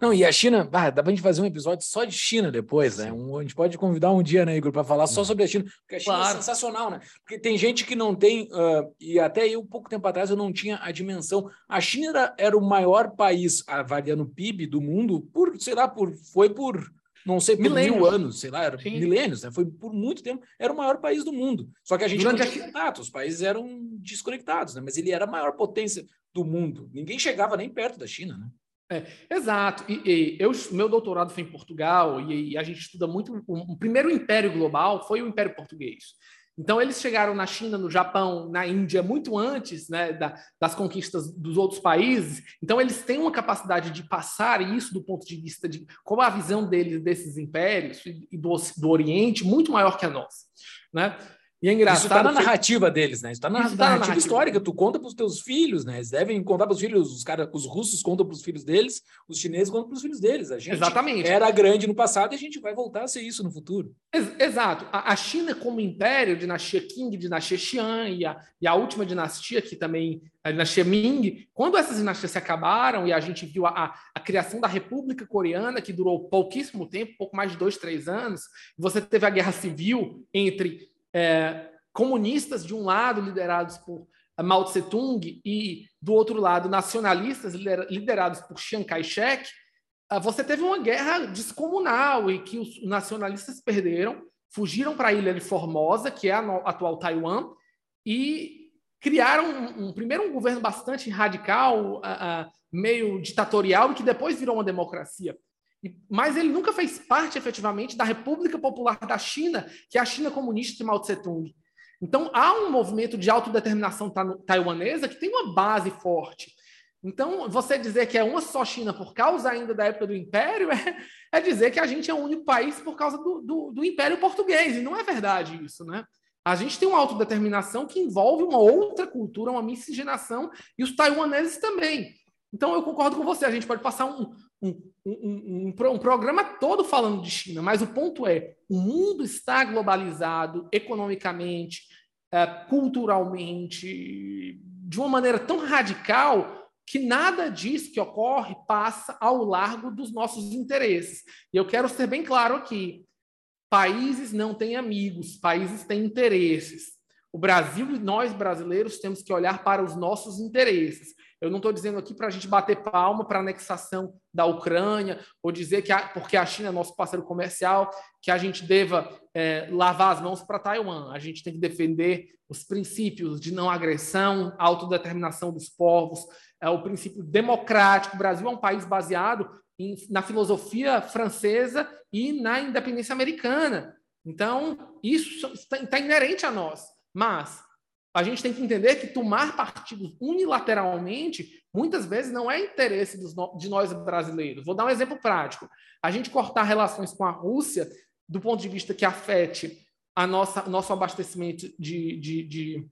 Não, e a China, ah, dá para a gente fazer um episódio só de China depois, né? Um, a gente pode convidar um dia, né, Igor, para falar só sobre a China, porque a China é claro. é sensacional, né? Porque tem gente que não tem, uh, e até eu, pouco tempo atrás, eu não tinha a dimensão. A China era, era o maior país, avaliando o PIB do mundo, por, sei lá, por, foi por não sei, por milênios. mil anos, sei lá, milênios, né? Foi por muito tempo, era o maior país do mundo. Só que a gente Durante não tinha contato, os países eram desconectados, né? Mas ele era a maior potência do mundo. Ninguém chegava nem perto da China, né? É, exato. E, e, eu, meu doutorado foi em Portugal e, e a gente estuda muito. O, o, primeiro império global foi o Império Português. Então, eles chegaram na China, no Japão, na Índia, muito antes né, da, das conquistas dos outros países. Então, eles têm uma capacidade de passar isso do ponto de vista de como a visão deles desses impérios e do, do Oriente muito maior que a nossa. Né? E é engraçado. Isso está na narrativa deles, né? Isso está na, Isso tá narrativa, narrativa histórica. Tu conta para os teus filhos, né? Eles devem contar para os filhos, os, cara, os russos contam para os filhos deles, os chineses contam para os filhos deles. A gente Exatamente. era grande no passado e a gente vai voltar a ser isso no futuro. Ex exato. A, a, China, como império, dinastia Qing, dinastia Xian e a, e a última dinastia, que também a dinastia Ming, quando essas dinastias se acabaram e a gente viu a, a, a, criação da República Coreana, que durou pouquíssimo tempo, pouco mais de dois, três anos, você teve a guerra civil entre é, comunistas de um lado, liderados por Mao Tse-tung, e do outro lado, nacionalistas liderados por Chiang Kai-shek, ah, você teve uma guerra descomunal e que os nacionalistas perderam, fugiram para a ilha de Formosa, que é a atual Taiwan, e criaram um, um primeiro um governo bastante radical, uh, uh, meio ditatorial, e que depois virou uma democracia. Mas ele nunca fez parte efetivamente da República Popular da China, que é a China comunista de Mao Tse-tung. Então, há um movimento de autodeterminação taiwanesa que tem uma base forte. Então, você dizer que é uma só China por causa ainda da época do Império <laughs> é, é dizer que a gente é o único país por causa do, do, do Império Português. E não é verdade isso, né? A gente tem uma autodeterminação que envolve uma outra cultura, uma miscigenação, e os taiwaneses também. Então, eu concordo com você, a gente pode passar um, um, um, um, um programa todo falando de China, mas o ponto é: o mundo está globalizado economicamente, é, culturalmente, de uma maneira tão radical que nada disso que ocorre passa ao largo dos nossos interesses. E eu quero ser bem claro aqui: países não têm amigos, países têm interesses. O Brasil e nós brasileiros temos que olhar para os nossos interesses. Eu não estou dizendo aqui para a gente bater palma para a anexação da Ucrânia, ou dizer que, a, porque a China é nosso parceiro comercial, que a gente deva é, lavar as mãos para Taiwan. A gente tem que defender os princípios de não agressão, autodeterminação dos povos, é, o princípio democrático. O Brasil é um país baseado em, na filosofia francesa e na independência americana. Então, isso está, está inerente a nós. Mas a gente tem que entender que tomar partidos unilateralmente muitas vezes não é interesse de nós brasileiros. Vou dar um exemplo prático. A gente cortar relações com a Rússia do ponto de vista que afete a nossa nosso abastecimento de, de, de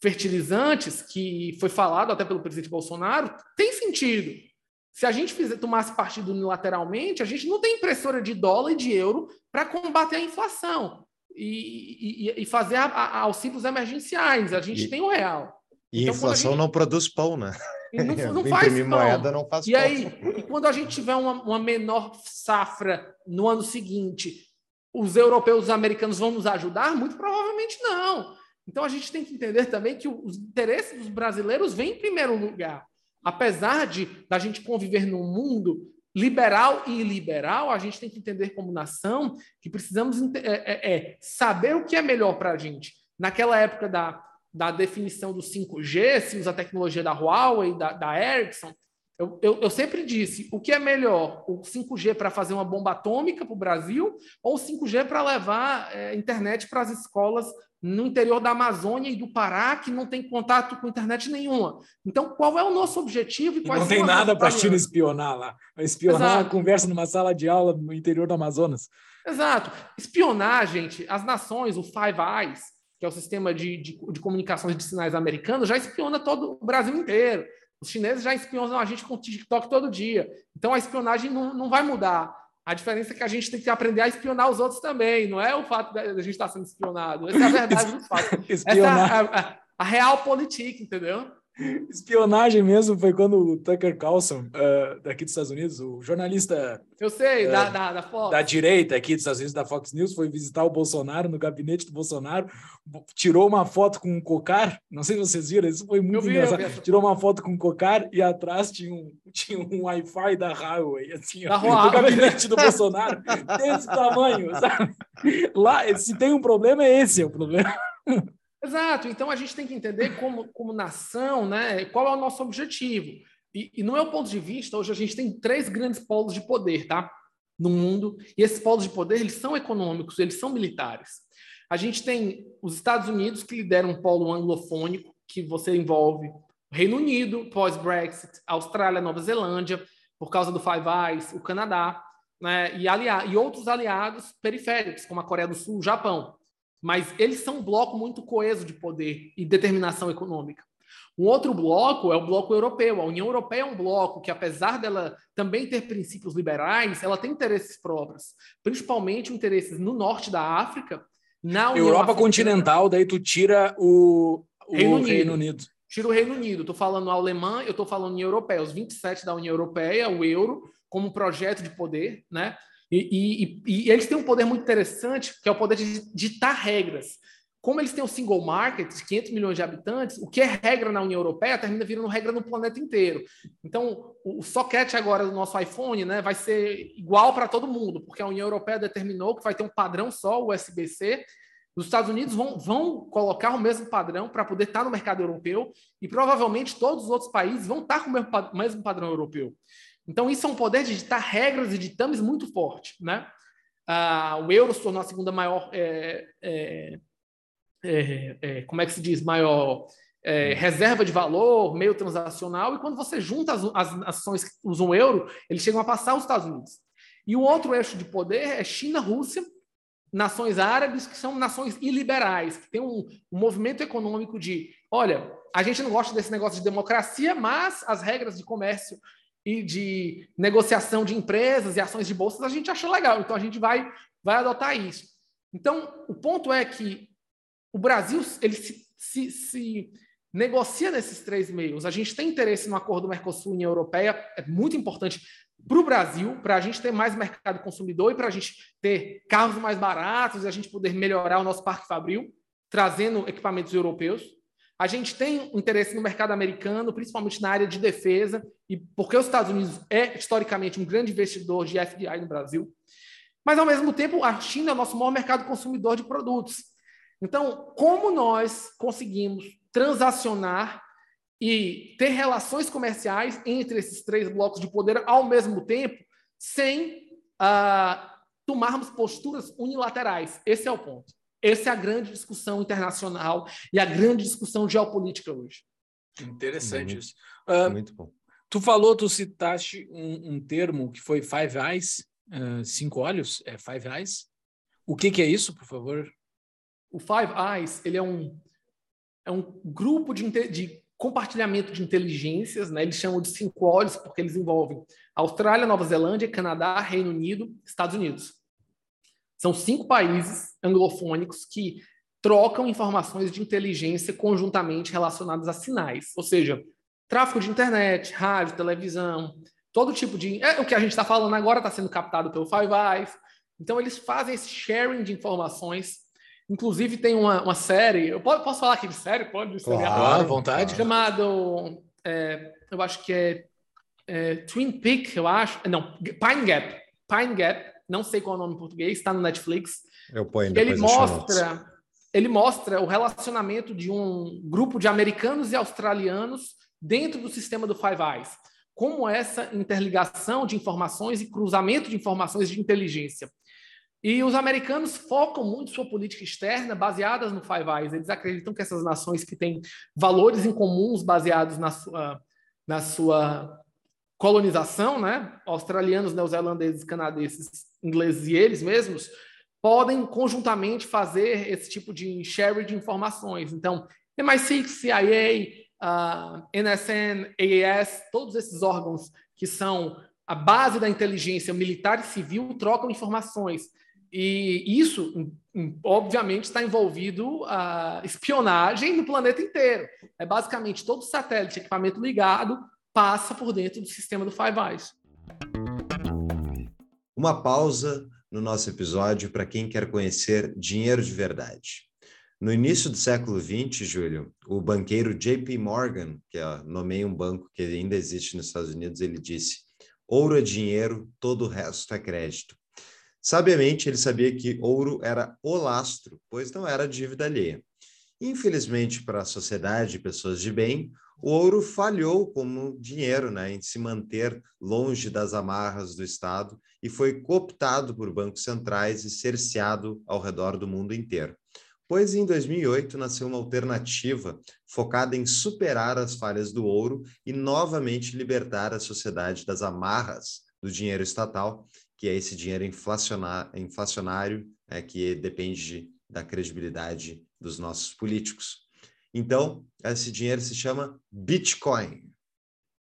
fertilizantes, que foi falado até pelo presidente Bolsonaro, tem sentido. Se a gente fizer, tomasse partido unilateralmente, a gente não tem impressora de dólar e de euro para combater a inflação e, e, e fazer a, a, auxílios emergenciais. A gente e, tem o real. E então, inflação gente... não produz pão, né? Não, <laughs> não faz pão. moeda não faz e pão. aí, e quando a gente tiver uma, uma menor safra no ano seguinte, os europeus e os americanos vão nos ajudar? Muito provavelmente não. Então a gente tem que entender também que os interesses dos brasileiros vêm em primeiro lugar. Apesar de da gente conviver num mundo liberal e iliberal, a gente tem que entender como nação que precisamos é, é, é saber o que é melhor para a gente. Naquela época da, da definição do 5G, se usa a tecnologia da Huawei, da, da Ericsson, eu, eu, eu, sempre disse: o que é melhor, o 5G para fazer uma bomba atômica para o Brasil ou o 5G para levar é, internet para as escolas no interior da Amazônia e do Pará, que não tem contato com internet nenhuma? Então, qual é o nosso objetivo? E não tem nada para a China espionar lá. Espionar Exato. a conversa numa sala de aula no interior do Amazonas. Exato. Espionar, gente, as nações, o Five Eyes, que é o sistema de, de, de comunicações de sinais americano, já espiona todo o Brasil inteiro. Os chineses já espionam a gente com o TikTok todo dia. Então a espionagem não, não vai mudar. A diferença é que a gente tem que aprender a espionar os outros também. Não é o fato de a gente estar sendo espionado. Essa é a verdade do fato. <laughs> Essa é a, a, a real política, entendeu? Espionagem mesmo foi quando o Tucker Carlson, uh, daqui dos Estados Unidos, o jornalista. Eu sei, uh, da, da, da, Fox. Da direita aqui dos Estados Unidos, da Fox News, foi visitar o Bolsonaro no gabinete do Bolsonaro, tirou uma foto com um cocar. Não sei se vocês viram, isso foi muito vi, engraçado. Tirou uma foto com um cocar e atrás tinha um, tinha um Wi-Fi da Huawei, assim, da ó, no gabinete do Bolsonaro, desse tamanho, sabe? Lá, se tem um problema, é esse é o problema. Exato. Então a gente tem que entender como, como nação, né, qual é o nosso objetivo. E, e no meu ponto de vista, hoje a gente tem três grandes polos de poder, tá? No mundo. E esses polos de poder, eles são econômicos, eles são militares. A gente tem os Estados Unidos, que lideram um polo anglofônico, que você envolve Reino Unido, pós-Brexit, Austrália, Nova Zelândia, por causa do Five Eyes, o Canadá, né, e, alia e outros aliados periféricos, como a Coreia do Sul, o Japão mas eles são um bloco muito coeso de poder e determinação econômica. Um outro bloco é o bloco europeu. A União Europeia é um bloco que, apesar dela também ter princípios liberais, ela tem interesses próprios, principalmente interesses no norte da África, na União Europa Africana. continental, daí tu tira o, o Reino, Unido. Reino Unido. Tira o Reino Unido. Estou falando alemã, eu estou falando União Europeia. Os 27 da União Europeia, o euro, como projeto de poder, né? E, e, e, eles têm um poder muito interessante, que é o poder de ditar regras. Como eles têm um single market de 500 milhões de habitantes, o que é regra na União Europeia termina virando regra no planeta inteiro. Então, o socket agora do nosso iPhone né, vai ser igual para todo mundo, porque a União Europeia determinou que vai ter um padrão só, o USB-C. Os Estados Unidos vão, vão colocar o mesmo padrão para poder estar no mercado europeu e provavelmente todos os outros países vão estar com o mesmo padrão europeu. Então, isso é um poder de ditar regras e ditames muito forte. Né? Ah, o euro se tornou a segunda maior. É, é, é, é como é que se diz? Maior é, reserva de valor, meio transacional, e quando você junta as, as ações que usam o euro, eles chegam a passar os Estados Unidos. E o outro eixo de poder é China, Rússia, nações árabes, que são nações iliberais, que têm um, um movimento econômico de: olha, a gente não gosta desse negócio de democracia, mas as regras de comércio e de negociação de empresas e ações de bolsas, a gente acha legal, então a gente vai, vai adotar isso. Então, o ponto é que o Brasil ele se, se, se negocia nesses três meios. A gente tem interesse no acordo Mercosul-União Europeia, é muito importante para o Brasil, para a gente ter mais mercado consumidor e para a gente ter carros mais baratos e a gente poder melhorar o nosso parque fabril, trazendo equipamentos europeus. A gente tem interesse no mercado americano, principalmente na área de defesa, e porque os Estados Unidos é historicamente um grande investidor de FDI no Brasil. Mas, ao mesmo tempo, a China é o nosso maior mercado consumidor de produtos. Então, como nós conseguimos transacionar e ter relações comerciais entre esses três blocos de poder ao mesmo tempo, sem uh, tomarmos posturas unilaterais? Esse é o ponto. Essa é a grande discussão internacional e a grande discussão geopolítica hoje. Interessante isso. Uh, Muito bom. Tu falou, tu citaste um, um termo que foi Five Eyes, uh, cinco olhos, é Five Eyes. O que, que, é isso, por favor? O Five Eyes, ele é um, é um grupo de, de compartilhamento de inteligências, né? eles chamam de cinco olhos porque eles envolvem Austrália, Nova Zelândia, Canadá, Reino Unido, Estados Unidos. São cinco países anglofônicos que trocam informações de inteligência conjuntamente relacionadas a sinais, ou seja, tráfego de internet, rádio, televisão, todo tipo de. É, o que a gente está falando agora está sendo captado pelo Five Eyes. Então, eles fazem esse sharing de informações. Inclusive, tem uma, uma série. Eu posso, posso falar aqui de série? Pode ser claro, à vontade. Chamado. É, eu acho que é, é Twin Peak, eu acho. Não, Pine Gap. Pine Gap não sei qual é o nome em português, está no Netflix. Eu ponho Ele mostra ele mostra o relacionamento de um grupo de americanos e australianos dentro do sistema do Five Eyes. Como essa interligação de informações e cruzamento de informações de inteligência. E os americanos focam muito sua política externa baseadas no Five Eyes. Eles acreditam que essas nações que têm valores em comuns baseados na sua, na sua colonização, né? australianos, neozelandeses, canadenses, ingleses e eles mesmos, podem conjuntamente fazer esse tipo de sharing de informações. Então, MI6, CIA, uh, NSN, AAS, todos esses órgãos que são a base da inteligência militar e civil trocam informações. E isso, obviamente, está envolvido a espionagem no planeta inteiro. É basicamente todo satélite, equipamento ligado, passa por dentro do sistema do Five Eyes. Uma pausa no nosso episódio para quem quer conhecer dinheiro de verdade. No início do século XX, Júlio, o banqueiro JP Morgan, que é, nomeia um banco que ainda existe nos Estados Unidos, ele disse: ouro é dinheiro, todo o resto é crédito. Sabiamente, ele sabia que ouro era o lastro, pois não era dívida alheia. Infelizmente, para a sociedade e pessoas de bem, o ouro falhou como dinheiro né, em se manter longe das amarras do Estado e foi cooptado por bancos centrais e cerceado ao redor do mundo inteiro. Pois em 2008 nasceu uma alternativa focada em superar as falhas do ouro e novamente libertar a sociedade das amarras do dinheiro estatal, que é esse dinheiro inflacionário, né, que depende da credibilidade dos nossos políticos. Então, esse dinheiro se chama Bitcoin.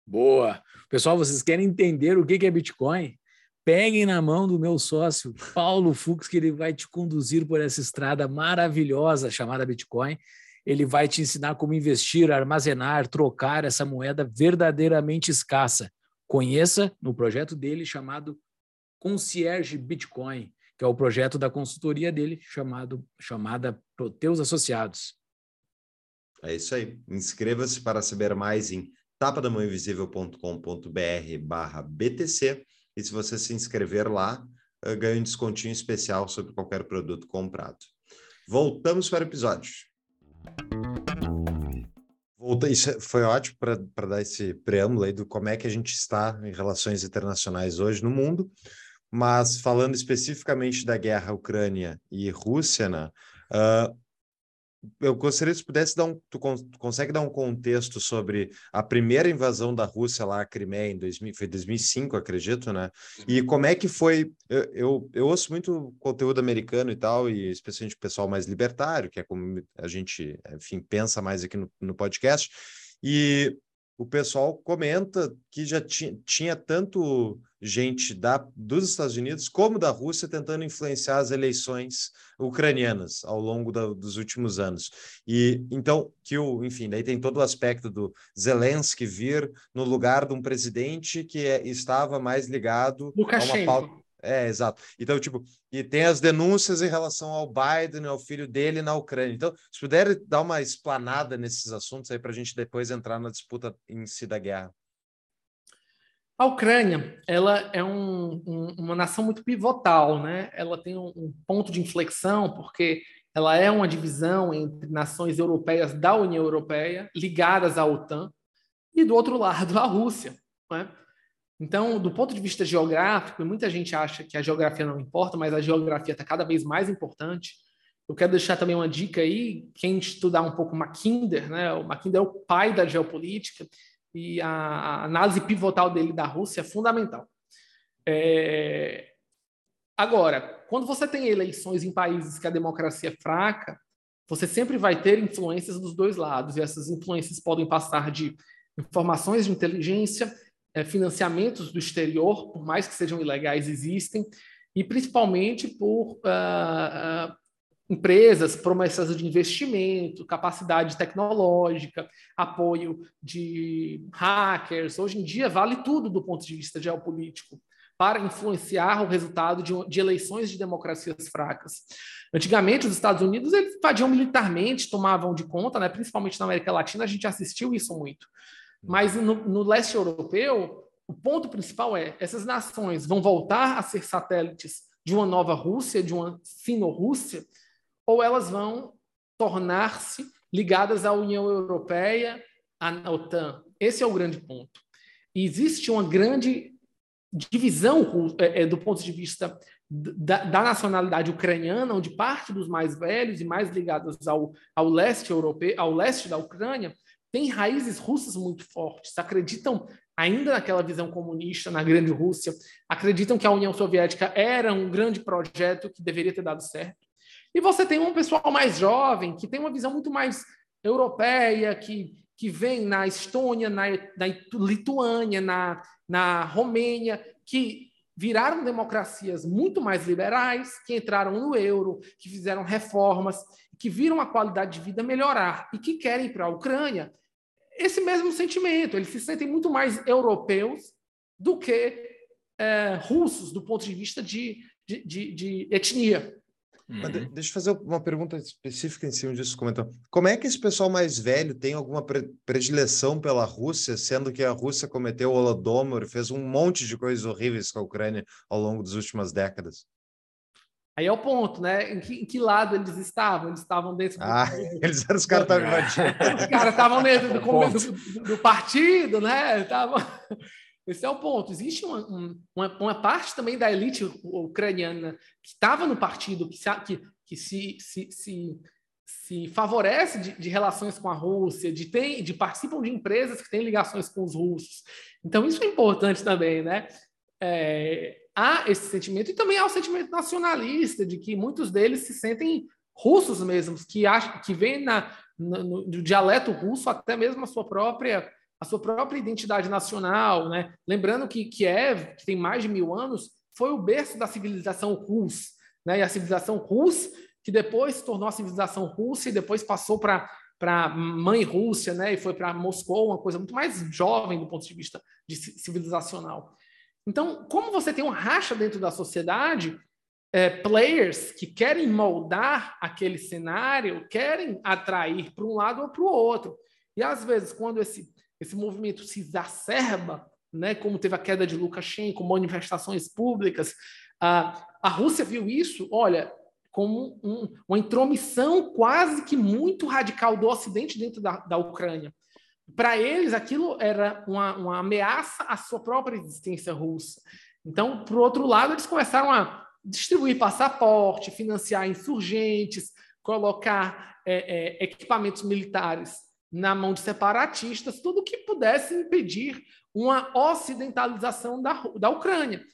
Boa. Pessoal, vocês querem entender o que é Bitcoin? Peguem na mão do meu sócio, Paulo Fux, que ele vai te conduzir por essa estrada maravilhosa chamada Bitcoin. Ele vai te ensinar como investir, armazenar, trocar essa moeda verdadeiramente escassa. Conheça no projeto dele chamado Concierge Bitcoin, que é o projeto da consultoria dele chamado chamada Proteus Associados. É isso aí. Inscreva-se para saber mais em tapadamãoinvisível.com.br barra BTC e se você se inscrever lá, eh, ganha um descontinho especial sobre qualquer produto comprado. Voltamos para o episódio. Volta, isso foi ótimo para dar esse preâmbulo aí do como é que a gente está em relações internacionais hoje no mundo, mas falando especificamente da guerra Ucrânia e Rússia, né, uh, eu gostaria se pudesse dar um, tu consegue dar um contexto sobre a primeira invasão da Rússia lá à Crimeia em 2000, foi 2005, acredito, né? E uhum. como é que foi? Eu, eu, eu, ouço muito conteúdo americano e tal, e especialmente o pessoal mais libertário, que é como a gente, enfim, pensa mais aqui no, no podcast. E o pessoal comenta que já tinha, tinha tanto gente da, dos Estados Unidos como da Rússia tentando influenciar as eleições ucranianas ao longo da, dos últimos anos. E então que o, enfim, daí tem todo o aspecto do Zelensky vir no lugar de um presidente que é, estava mais ligado Lukashenko. a uma pauta é, exato. Então, tipo, e tem as denúncias em relação ao Biden, ao filho dele na Ucrânia. Então, se puder dar uma explanada nesses assuntos aí para a gente depois entrar na disputa em si da guerra. A Ucrânia, ela é um, um, uma nação muito pivotal, né? Ela tem um, um ponto de inflexão porque ela é uma divisão entre nações europeias da União Europeia ligadas à OTAN e do outro lado a Rússia, né? Então, do ponto de vista geográfico, muita gente acha que a geografia não importa, mas a geografia está cada vez mais importante. Eu quero deixar também uma dica aí, quem estudar um pouco Mackinder, né? O Mackinder é o pai da geopolítica e a, análise pivotal dele da Rússia é fundamental. É... Agora, quando você tem eleições em países que a democracia é fraca, você sempre vai ter influências dos dois lados, e essas influências podem passar de informações de inteligência financiamentos do exterior, por mais que sejam ilegais, existem, e principalmente por uh, uh, empresas, promessas de investimento, capacidade tecnológica, apoio de hackers. Hoje em dia, vale tudo do ponto de vista geopolítico para influenciar o resultado de, de, eleições de democracias fracas. Antigamente, os Estados Unidos eles invadiam militarmente, tomavam de conta, né? principalmente na América Latina, a gente assistiu isso muito. Mas no, no leste europeu, o ponto principal é essas nações vão voltar a ser satélites de uma nova Rússia, de uma sino-Rússia, ou elas vão tornar-se ligadas à União Europeia, à OTAN. Esse é o grande ponto. E existe uma grande divisão é, é, do ponto de vista da, da, nacionalidade ucraniana, onde parte dos mais velhos e mais ligados ao, ao leste europeu, ao leste da Ucrânia, tem raízes russas muito fortes, acreditam ainda naquela visão comunista na Grande Rússia, acreditam que a União Soviética era um grande projeto que deveria ter dado certo. E você tem um pessoal mais jovem, que tem uma visão muito mais europeia, que, que vem na Estônia, na, na Lituânia, na, na Romênia, que viraram democracias muito mais liberais, que entraram no euro, que fizeram reformas, que viram a qualidade de vida melhorar e que querem para a Ucrânia esse mesmo sentimento. Eles se sentem muito mais europeus do que é, russos, do ponto de vista de, de, de, de etnia. Uhum. deixa eu fazer uma pergunta específica em cima disso, comentou. Como é que esse pessoal mais velho tem alguma predileção pela Rússia, sendo que a Rússia cometeu o Holodomor, fez um monte de coisas horríveis com a Ucrânia ao longo das últimas décadas? Aí é o ponto, né? Em que, em que lado eles estavam? Eles estavam dentro do. Ah, <laughs> <laughs> eles eram os caras estavam invadindo. Os caras estavam dentro do, <laughs> do, do, partido, né? Tavam... Esse é o ponto. Existe uma, uma, uma parte também da elite ucraniana que estava no partido, que, se, que, que se, se, se, se favorece de, de, relações com a Rússia, de, tem, de participam de empresas que têm ligações com os russos. Então, isso é importante também, né? É, há esse sentimento, e também há o sentimento nacionalista, de que muitos deles se sentem russos mesmos, que, acham, que veem na, no, no dialeto russo até mesmo a sua própria a sua própria identidade nacional, né? Lembrando que Kiev, que tem mais de mil anos, foi o berço da civilização russa, né? E a civilização russa, que depois se tornou a civilização russa e depois passou para para mãe Rússia, né? E foi para Moscou, uma coisa muito mais jovem do ponto de vista de civilizacional. Então, como você tem um racha dentro da sociedade, é, players que querem moldar aquele cenário, querem atrair para um lado ou para o outro. E às vezes, quando esse, esse movimento se exacerba, né, como teve a queda de Lukashenko, manifestações públicas, a, a Rússia viu isso, olha, como um, uma intromissão quase que muito radical do Ocidente dentro da, da Ucrânia. Para eles, aquilo era uma, uma ameaça à sua própria existência russa. Então, por outro lado, eles começaram a distribuir passaporte, financiar insurgentes, colocar é, é, equipamentos militares na mão de separatistas, tudo que pudesse impedir uma ocidentalização da, da Ucrânia.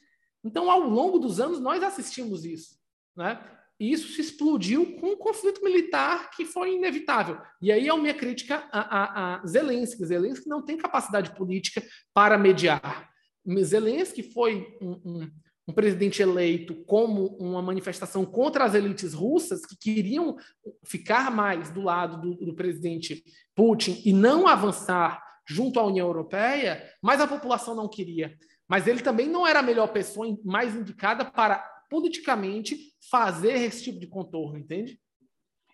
Então, ao longo dos anos, nós assistimos isso. Né? E isso se explodiu com um conflito militar que foi inevitável. E aí é a minha crítica a, a, a Zelensky. Zelensky não tem capacidade política para mediar. Zelensky foi um, um, um, presidente eleito como uma manifestação contra as elites russas que queriam ficar mais do lado do, do presidente Putin e não avançar junto à União Europeia, mas a população não queria. Mas ele também não era a melhor pessoa mais indicada para politicamente fazer esse tipo de contorno, entende?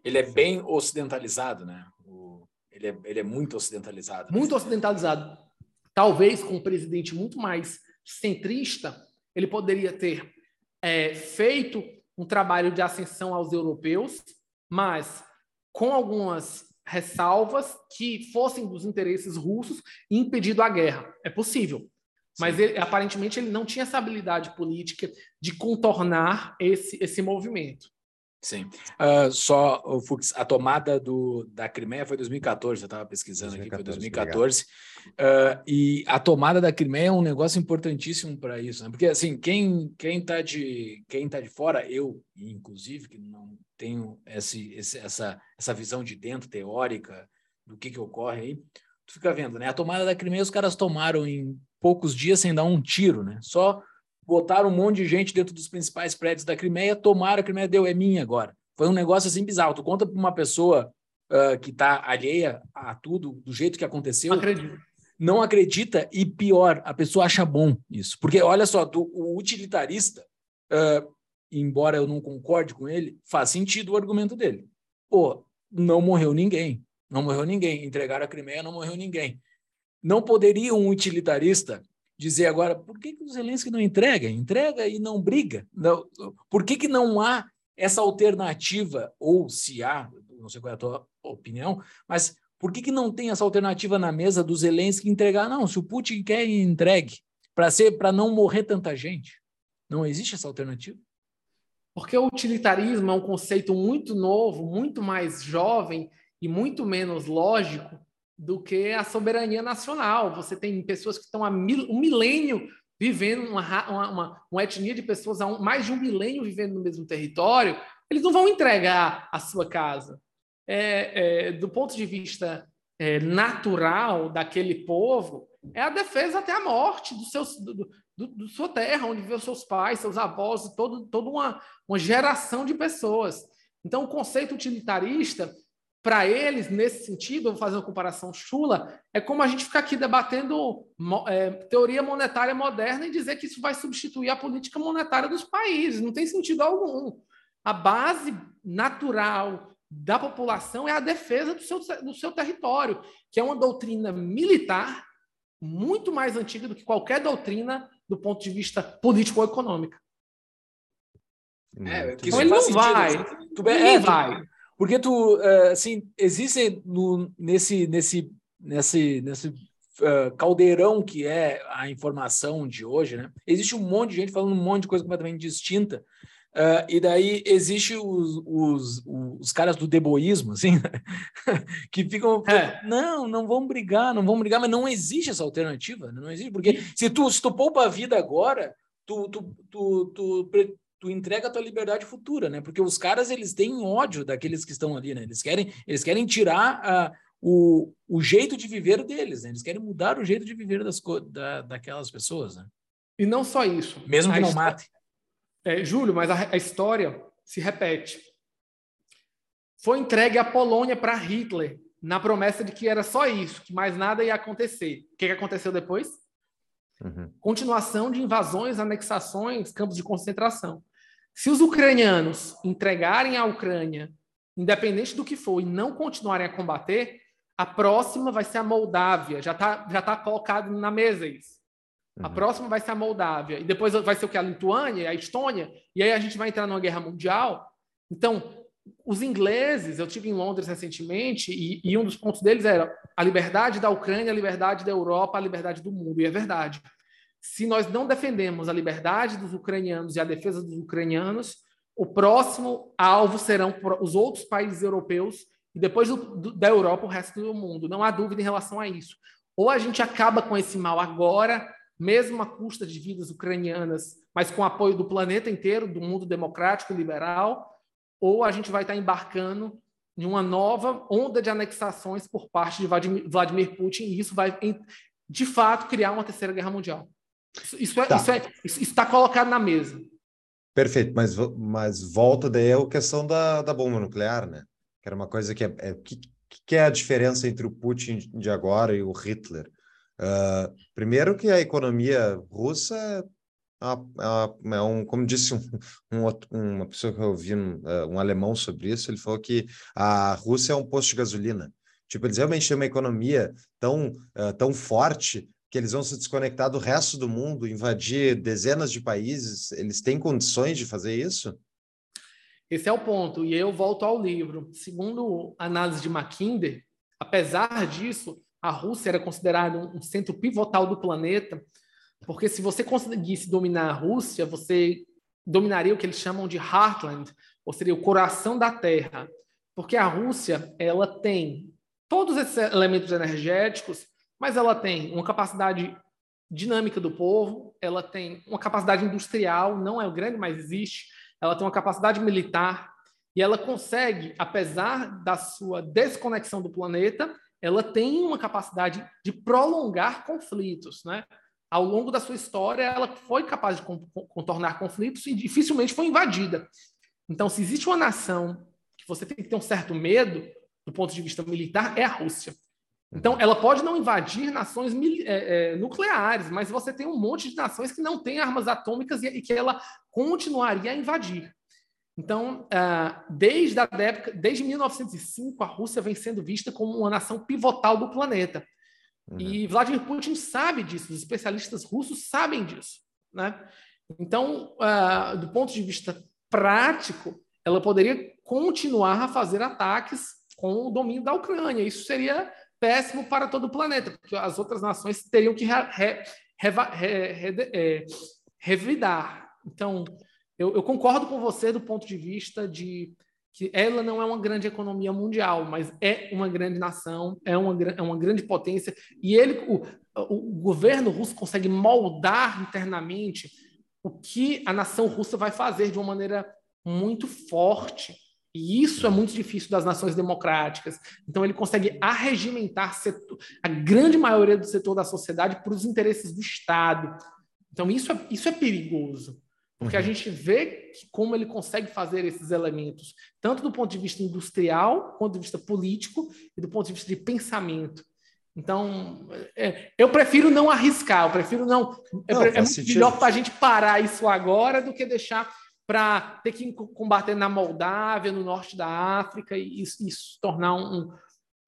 Ele é bem ocidentalizado, né? O, ele, é, ele é muito ocidentalizado. Muito ocidentalizado. Talvez com um presidente muito mais centrista, ele poderia ter é, feito um trabalho de ascensão aos europeus, mas com algumas ressalvas que fossem dos interesses russos e impedido a guerra. É possível. Mas ele, aparentemente ele não tinha essa habilidade política de contornar esse, esse movimento. Sim. Uh, só, o Fux, a tomada do, da Crimeia foi 2014, eu estava pesquisando 2014, aqui, foi 2014. Uh, e a tomada da Crimeia é um negócio importantíssimo para isso, né? Porque, assim, quem quem está de, quem tá de fora, eu, inclusive, que não tenho esse, esse, essa, essa visão de dentro, teórica, do que, que ocorre aí, tu fica vendo, né? A tomada da Crimeia os caras tomaram em poucos dias sem dar um tiro, né? Só botaram um monte de gente dentro dos principais prédios da Crimeia, tomaram a Crimeia, deu, é minha agora. Foi um negócio assim bizarro. Tu conta para uma pessoa uh, que está alheia a tudo, do jeito que aconteceu. Não acredito. Não acredita e pior, a pessoa acha bom isso. Porque olha só, tu, o utilitarista, uh, embora eu não concorde com ele, faz sentido o argumento dele. Pô, não morreu ninguém. Não morreu ninguém. Entregaram a Crimeia, não morreu ninguém. Não poderia um utilitarista dizer agora, por que, que o Zelensky não entrega? Entrega e não briga. Não, por que, que não há essa alternativa, ou se há, não sei qual é a tua opinião, mas por que, que não tem essa alternativa na mesa dos Zelensky entregar? Não, se o Putin quer, entregue, para ser para não morrer tanta gente. Não existe essa alternativa? Porque o utilitarismo é um conceito muito novo, muito mais jovem e muito menos lógico do que a soberania nacional. Você tem pessoas que estão há mil, um milênio vivendo uma, uma, uma, uma etnia de pessoas há um, mais de um milênio vivendo no mesmo território, eles não vão entregar a sua casa. É, é, do ponto de vista é, natural daquele povo, é a defesa até a morte do, seu, do, do, do sua terra, onde viveu seus pais, seus avós, todo, toda uma, uma geração de pessoas. Então, o conceito utilitarista para eles, nesse sentido, vou fazer uma comparação chula, é como a gente ficar aqui debatendo é, teoria monetária moderna e dizer que isso vai substituir a política monetária dos países. Não tem sentido algum. A base natural da população é a defesa do seu, do seu território, que é uma doutrina militar muito mais antiga do que qualquer doutrina do ponto de vista político ou econômico. É, então ele não vai. Tu, é, é, vai. Porque tu, uh, assim, existe no, nesse, nesse, nesse, nesse uh, caldeirão que é a informação de hoje, né? Existe um monte de gente falando um monte de coisa completamente distinta. Uh, e daí existe os, os, os caras do deboísmo, assim, <laughs> que ficam, é. não, não vão brigar, não vão brigar, mas não existe essa alternativa, não existe, porque se tu, se tu poupa a vida agora, tu, tu, tu, tu, tu entrega a tua liberdade futura, né? Porque os caras eles têm ódio daqueles que estão ali, né? Eles querem eles querem tirar uh, o, o jeito de viver deles, né? Eles querem mudar o jeito de viver das da, daquelas pessoas, né? E não só isso. Mesmo que não mate. É, Júlio, mas a, a história se repete. Foi entregue a Polônia para Hitler na promessa de que era só isso, que mais nada ia acontecer. O que, que aconteceu depois? Uhum. Continuação de invasões, anexações, campos de concentração. Se os ucranianos entregarem a Ucrânia, independente do que for, e não continuarem a combater, a próxima vai ser a Moldávia. Já está já tá colocado na mesa isso. A uhum. próxima vai ser a Moldávia. E depois vai ser o que? A Lituânia, a Estônia. E aí a gente vai entrar numa guerra mundial. Então, os ingleses, eu tive em Londres recentemente, e, e, um dos pontos deles era a liberdade da Ucrânia, a liberdade da Europa, a liberdade do mundo. E é verdade. Se nós não defendemos a liberdade dos ucranianos e a defesa dos ucranianos, o próximo alvo serão os outros países europeus e depois do, do, da Europa o resto do mundo. Não há dúvida em relação a isso. Ou a gente acaba com esse mal agora, mesmo à custa de vidas ucranianas, mas com apoio do planeta inteiro, do mundo democrático e liberal, ou a gente vai estar embarcando em uma nova onda de anexações por parte de Vladimir Putin, e isso vai, de fato, criar uma terceira guerra mundial. Isso é, tá. isso é, isso está colocado na mesa. Perfeito, mas, mas volta daí a questão da, da bomba nuclear, né? Que era uma coisa que é, é que, que é a diferença entre o Putin de agora e o Hitler? Uh, primeiro que a economia russa é, é um, como disse um, um, uma pessoa que eu ouvi, um, é, um, alemão sobre isso, ele falou que a Rússia é um posto de gasolina. Tipo, eles realmente têm uma economia tão, uh, tão forte que eles vão se desconectar do resto do mundo, invadir dezenas de países. Eles têm condições de fazer isso? Esse é o ponto. E eu volto ao livro. Segundo a análise de Mackinder, apesar disso, a Rússia era considerada um centro pivotal do planeta porque se você conseguisse dominar a Rússia, você dominaria o que eles chamam de Heartland, ou seria o coração da Terra. Porque a Rússia, ela tem todos esses elementos energéticos, mas ela tem uma capacidade dinâmica do povo, ela tem uma capacidade industrial, não é grande, mas existe, ela tem uma capacidade militar, e ela consegue, apesar da sua desconexão do planeta, ela tem uma capacidade de prolongar conflitos, né? ao longo da sua história, ela foi capaz de contornar conflitos e dificilmente foi invadida. Então, se existe uma nação que você tem que ter um certo medo do ponto de vista militar, é a Rússia. Então, ela pode não invadir nações é, é, nucleares, mas você tem um monte de nações que não têm armas atômicas e, e que ela continuaria a invadir. Então, uh, desde, a época, desde 1905, a Rússia vem sendo vista como uma nação pivotal do planeta. Uhum. E Vladimir Putin sabe disso, os especialistas russos sabem disso. Né? Então, uh, do ponto de vista prático, ela poderia continuar a fazer ataques com o domínio da Ucrânia. Isso seria péssimo para todo o planeta, porque as outras nações teriam que re, re, re, é, revidar. Então, eu, eu, concordo com você do ponto de vista de que ela não é uma grande economia mundial, mas é uma grande nação, é uma, é uma grande potência, e ele, o, o governo russo consegue moldar internamente o que a nação russa vai fazer de uma maneira muito forte. E isso é muito difícil das nações democráticas. Então, ele consegue arregimentar setor, a grande maioria do setor da sociedade para os interesses do Estado. Então, isso é, isso é perigoso. Porque uhum. a gente vê como ele consegue fazer esses elementos, tanto do ponto de vista industrial, do ponto de vista político e do ponto de vista de pensamento. Então, é, eu prefiro não arriscar, eu prefiro não. não é, é muito melhor para a gente parar isso agora do que deixar para ter que combater na Moldávia, no norte da África, e isso, isso tornar um,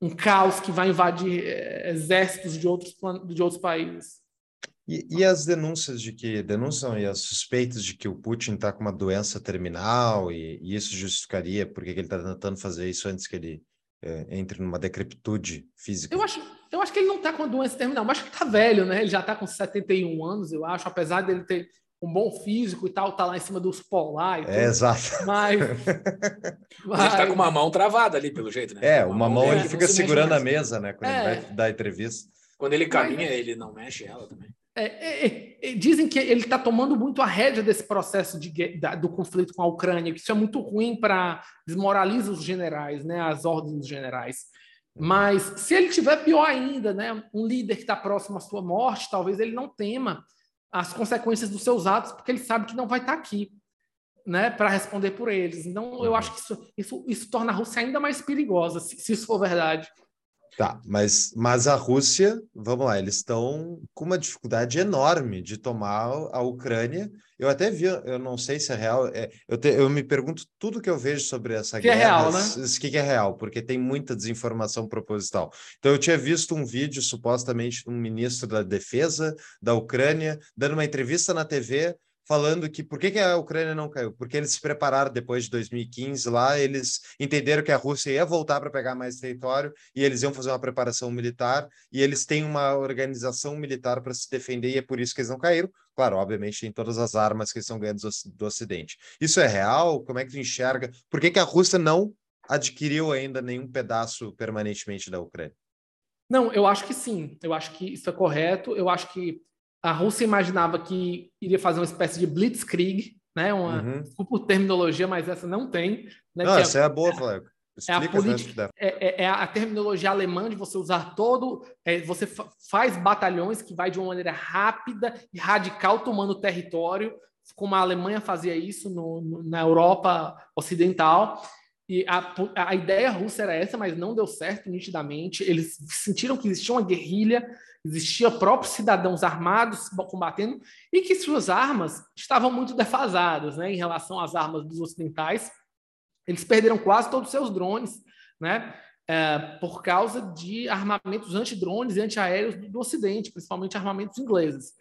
um caos que vai invadir é, exércitos de outros, de outros países. E, e, as denúncias de que denúnciam e as suspeitas de que o Putin está com uma doença terminal e, e isso justificaria porque ele está tentando fazer isso antes que ele é, entre numa decrepitude física? Eu acho, eu acho que ele não está com uma doença terminal, mas acho que está velho, né? Ele já está com 71 anos, eu acho, apesar dele ter um bom físico e tal, tá lá em cima dos polar. É, exato. Mas, <laughs> mas... Ele tá com uma mão travada ali, pelo jeito, né? É, uma, mão, ele fica segurando a mesa, né? Quando é. ele vai dar entrevista. Quando ele caminha, mas... ele não mexe ela também. É, é, é, é dizem que ele está tomando muito a rédea desse processo de, da, do conflito com a Ucrânia, que isso é muito ruim para desmoraliza os generais, né, as ordens dos generais. Mas se ele tiver pior ainda, né, um líder que está próximo à sua morte, talvez ele não tema as consequências dos seus atos, porque ele sabe que não vai estar tá aqui, né, para responder por eles. Então, eu acho que isso, isso, isso torna a Rússia ainda mais perigosa, se, se isso for verdade. Tá, mas, mas a Rússia, vamos lá, eles estão com uma dificuldade enorme de tomar a Ucrânia. Eu até vi, eu não sei se é real, é, eu, te, eu me pergunto tudo que eu vejo sobre essa que guerra. Que é real, né? O que, que é real, porque tem muita desinformação proposital. Então, eu tinha visto um vídeo, supostamente, de um ministro da Defesa da Ucrânia, dando uma entrevista na TV, falando que por que, que, a Ucrânia não caiu? Porque eles se prepararam depois de 2015 lá, eles entenderam que a Rússia ia voltar para pegar mais território e eles iam fazer uma preparação militar e eles têm uma organização militar para se defender e é por isso que eles não caíram. Claro, obviamente tem todas as armas que estão ganhando do Ocidente. Isso é real? Como é que tu enxerga? Por que, que a Rússia não adquiriu ainda nenhum pedaço permanentemente da Ucrânia? Não, eu acho que sim. Eu acho que isso é correto. Eu acho que a Rússia imaginava que iria fazer uma espécie de blitzkrieg, né? Uma, uhum. Desculpa terminologia, mas essa não tem. Né? Não, essa é, a boa, Flávio. É a, política, é, é, é, a terminologia alemã de você usar todo. É, você fa faz batalhões que vai de uma maneira rápida e radical tomando território, como a Alemanha fazia isso no, no, na Europa Ocidental. E a, a ideia russa era essa, mas não deu certo nitidamente. Eles sentiram que existia uma guerrilha existia próprios cidadãos armados combatendo e que suas armas estavam muito defasadas né, em relação às armas dos ocidentais. Eles perderam quase todos os seus drones, né, é, por causa de armamentos antidrones e antiaéreos do, do Ocidente, principalmente armamentos ingleses.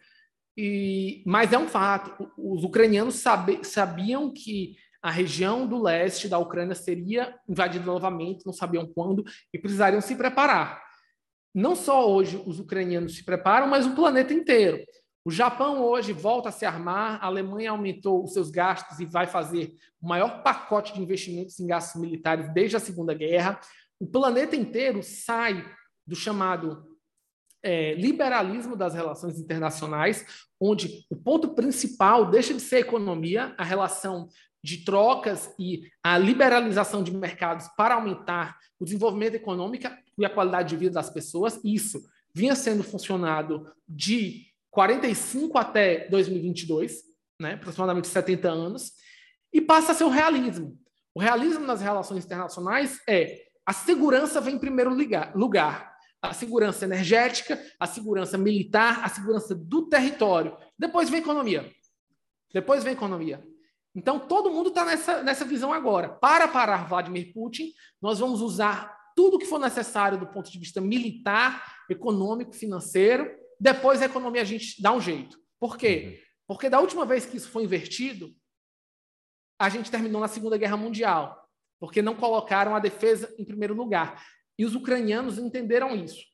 E, mas é um fato, os ucranianos sabe, sabiam que a região do leste da Ucrânia seria invadida novamente, não sabiam quando, e precisariam se preparar não só hoje os ucranianos se preparam, mas o planeta inteiro. O Japão hoje volta a se armar, a Alemanha aumentou os seus gastos e vai fazer o maior pacote de investimentos em gastos militares desde a Segunda Guerra. O planeta inteiro sai do chamado é, liberalismo das relações internacionais, onde o ponto principal deixa de ser a economia, a relação de trocas e a liberalização de mercados para aumentar o desenvolvimento econômico e a qualidade de vida das pessoas. Isso vinha sendo funcionado de 45 até 2022, né, aproximadamente 70 anos, e passa a ser o realismo. O realismo nas relações internacionais é a segurança vem em primeiro lugar. A segurança energética, a segurança militar, a segurança do território. Depois vem economia. Depois vem economia. Então, todo mundo está nessa, nessa visão agora. Para parar Vladimir Putin, nós vamos usar tudo que for necessário do ponto de vista militar, econômico, financeiro. Depois a economia a gente dá um jeito. Por quê? Uhum. Porque da última vez que isso foi invertido, a gente terminou na Segunda Guerra Mundial, porque não colocaram a defesa em primeiro lugar. E os ucranianos entenderam isso.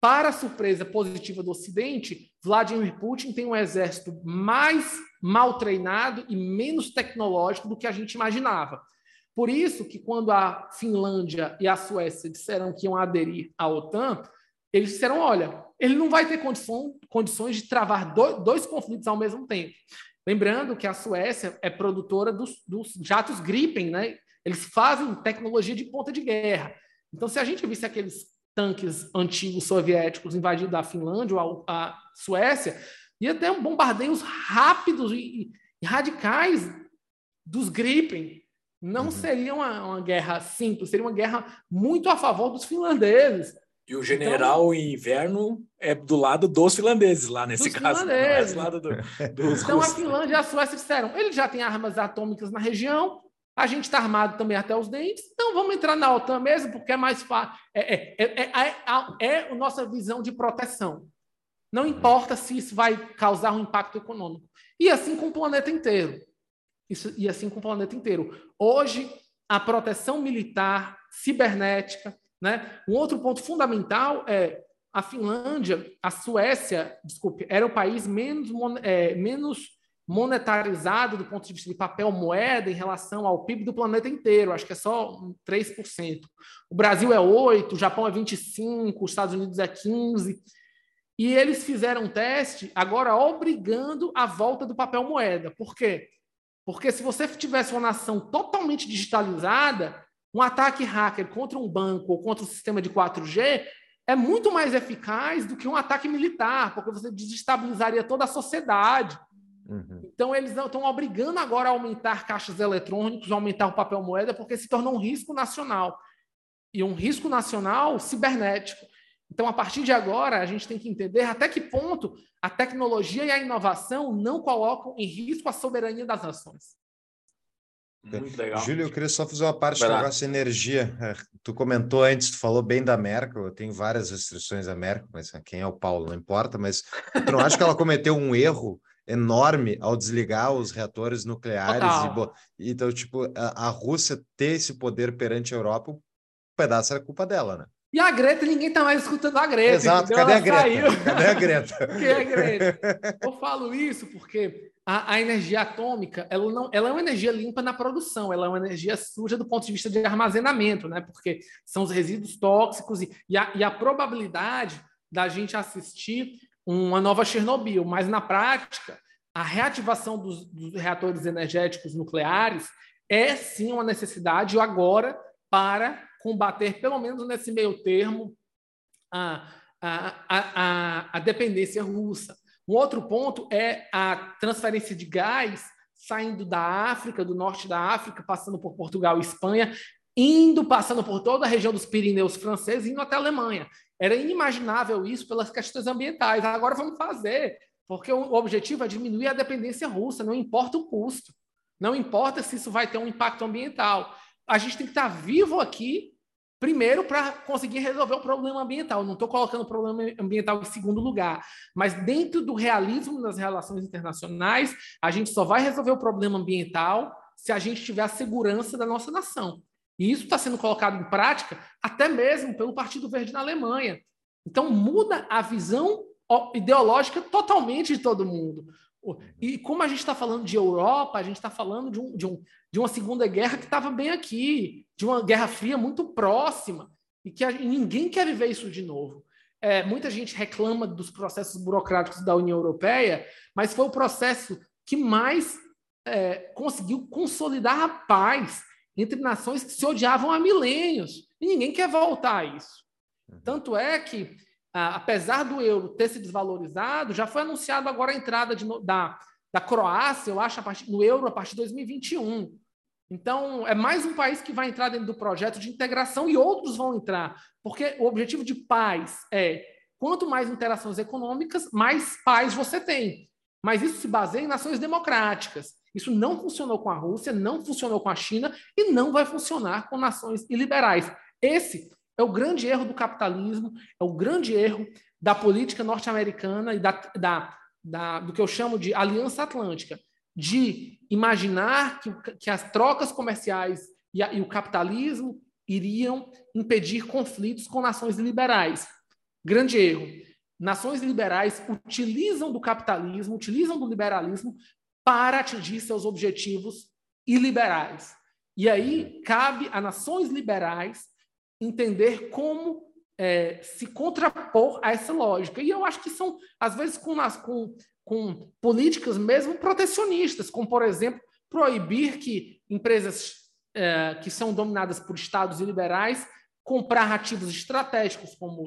Para surpresa positiva do Ocidente, Vladimir Putin tem um exército mais mal treinado e menos tecnológico do que a gente imaginava. Por isso que quando a Finlândia e a Suécia disseram que iam aderir à OTAN, eles disseram, olha, ele não vai ter condições de travar dois, dois conflitos ao mesmo tempo. Lembrando que a Suécia é produtora dos, dos jatos Gripen, né? Eles fazem tecnologia de ponta de guerra. Então, se a gente visse aqueles tanques antigos soviéticos invadindo a Finlândia ou a, a Suécia, ia ter um bombardeios rápidos e, e radicais dos Gripen. Não uhum. seria uma, uma, guerra simples, seria uma guerra muito a favor dos finlandeses. E o general então, em inverno é do lado dos finlandeses, lá nesse caso. Né? Finlandeses. Não é do lado do, <laughs> dos então russos. a Finlândia e a Suécia disseram: ele já tem armas atômicas na região, a gente está armado também até os dentes, então vamos entrar na OTAN mesmo, porque é mais fácil. É, é, é, é, é a nossa visão de proteção. Não importa se isso vai causar um impacto econômico. E assim com o planeta inteiro. Isso, e assim com o planeta inteiro. Hoje, a proteção militar, cibernética, né? Um outro ponto fundamental é a Finlândia, a Suécia, desculpe, era o país menos, é, menos monetarizado do ponto de vista de papel moeda em relação ao PIB do planeta inteiro, acho que é só 3%. O Brasil é 8%, o Japão é 25%, os Estados Unidos é 15%. E eles fizeram um teste agora obrigando a volta do papel moeda. Por quê? Porque se você tivesse uma nação totalmente digitalizada, um ataque hacker contra um banco ou contra um sistema de 4G é muito mais eficaz do que um ataque militar, porque você desestabilizaria toda a sociedade. Uhum. Então, eles estão obrigando agora a aumentar caixas eletrônicos, aumentar o papel moeda, porque se tornou um risco nacional. E um risco nacional cibernético. Então, a partir de agora, a gente tem que entender até que ponto a tecnologia e a inovação não colocam em risco a soberania das nações. Muito legal. Júlio, eu queria só fazer uma parte do negócio de energia. É, tu comentou antes, tu falou bem da Merkel, eu tenho várias restrições da Merkel, mas quem é o Paulo não importa, mas tu não acha que ela cometeu um erro enorme ao desligar os reatores nucleares? E, então, tipo, a, a, Rússia ter esse poder perante a Europa, um pedaço era culpa dela, né? E a Greta, ninguém tá mais escutando a Greta. Exato, <laughs> cadê a Greta? Saiu. Cadê a Greta? cadê a Greta? Eu falo isso porque a, a, energia atômica ela, não, ela é uma energia limpa na produção, ela é uma energia suja do ponto de vista de armazenamento, né? porque são os resíduos tóxicos e, e, a, e a probabilidade da gente assistir uma nova Chernobyl, mas na prática, a reativação dos, dos reatores energéticos nucleares é sim uma necessidade agora para combater, pelo menos nesse meio termo, a, a, a, a dependência russa. Um outro ponto é a transferência de gás saindo da África, do norte da África, passando por Portugal e Espanha, indo, passando por toda a região dos Pirineus franceses, indo até a Alemanha. Era inimaginável isso pelas questões ambientais. Agora vamos fazer, porque o objetivo é diminuir a dependência russa, não importa o custo. Não importa se isso vai ter um impacto ambiental. A gente tem que estar vivo aqui Primeiro, para conseguir resolver o problema ambiental. Não estou colocando o problema ambiental em segundo lugar, mas dentro do realismo das relações internacionais, a gente só vai resolver o problema ambiental se a gente tiver a segurança da nossa nação. E isso está sendo colocado em prática até mesmo pelo Partido Verde na Alemanha. Então, muda a visão ideológica totalmente de todo mundo. E como a gente está falando de Europa, a gente está falando de, um, de, um, de uma Segunda Guerra que estava bem aqui, de uma Guerra Fria muito próxima, e que a, ninguém quer viver isso de novo. É, muita gente reclama dos processos burocráticos da União Europeia, mas foi o processo que mais é, conseguiu consolidar a paz entre nações que se odiavam há milênios. E ninguém quer voltar a isso. Uhum. Tanto é que apesar do euro ter se desvalorizado, já foi anunciado agora a entrada de, da, da Croácia, eu acho, partir, no euro a partir de 2021. Então, é mais um país que vai entrar dentro do projeto de integração e outros vão entrar, porque o objetivo de paz é quanto mais interações econômicas, mais paz você tem. Mas isso se baseia em nações democráticas. Isso não funcionou com a Rússia, não funcionou com a China e não vai funcionar com nações iliberais. Esse é o grande erro do capitalismo, é o grande erro da política norte-americana e da, da, da, do que eu chamo de Aliança Atlântica. de imaginar que, que as trocas comerciais e, a, e o capitalismo iriam impedir conflitos com nações liberais. Grande erro. Nações liberais utilizam do capitalismo, utilizam do liberalismo para atingir seus objetivos iliberais. E aí cabe a nações liberais entender como é, se contrapor a essa lógica. E eu acho que são, às vezes, com, com, com políticas mesmo protecionistas, como, por exemplo, proibir que empresas é, que são dominadas por estados liberais comprar ativos estratégicos, como,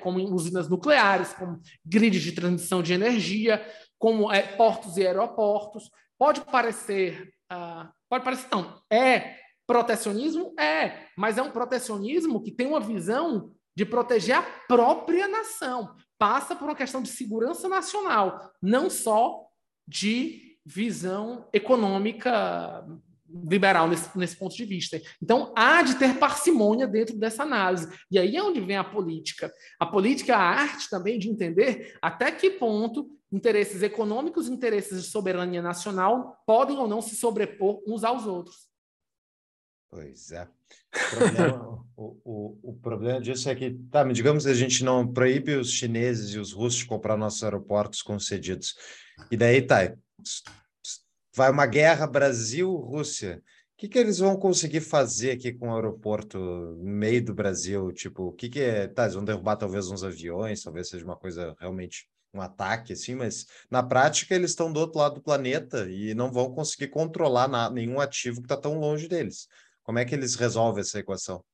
como usinas nucleares, como grids de transmissão de energia, como é, portos e aeroportos. Pode parecer, uh, pode parecer não, é protecionismo? É, mas é um protecionismo que tem uma visão de proteger a própria nação. Passa por uma questão de segurança nacional, não só de visão econômica liberal nesse, nesse ponto de vista. Então, há de ter parcimônia dentro dessa análise. E aí é onde vem a política. A política é a arte também de entender até que ponto interesses econômicos e interesses de soberania nacional podem ou não se sobrepor uns aos outros. Pois é. O problema, <laughs> o, o, o problema disso é que, tá, digamos que a gente não proíbe os chineses e os russos de comprar nossos aeroportos concedidos. E daí tá, vai uma guerra Brasil-Rússia. O que, que eles vão conseguir fazer aqui com o aeroporto no meio do Brasil? Tipo, o que, que é. Tá, eles vão derrubar talvez uns aviões, talvez seja uma coisa realmente um ataque, assim, mas na prática eles estão do outro lado do planeta e não vão conseguir controlar nada, nenhum ativo que está tão longe deles. Como é que eles resolvem essa equação?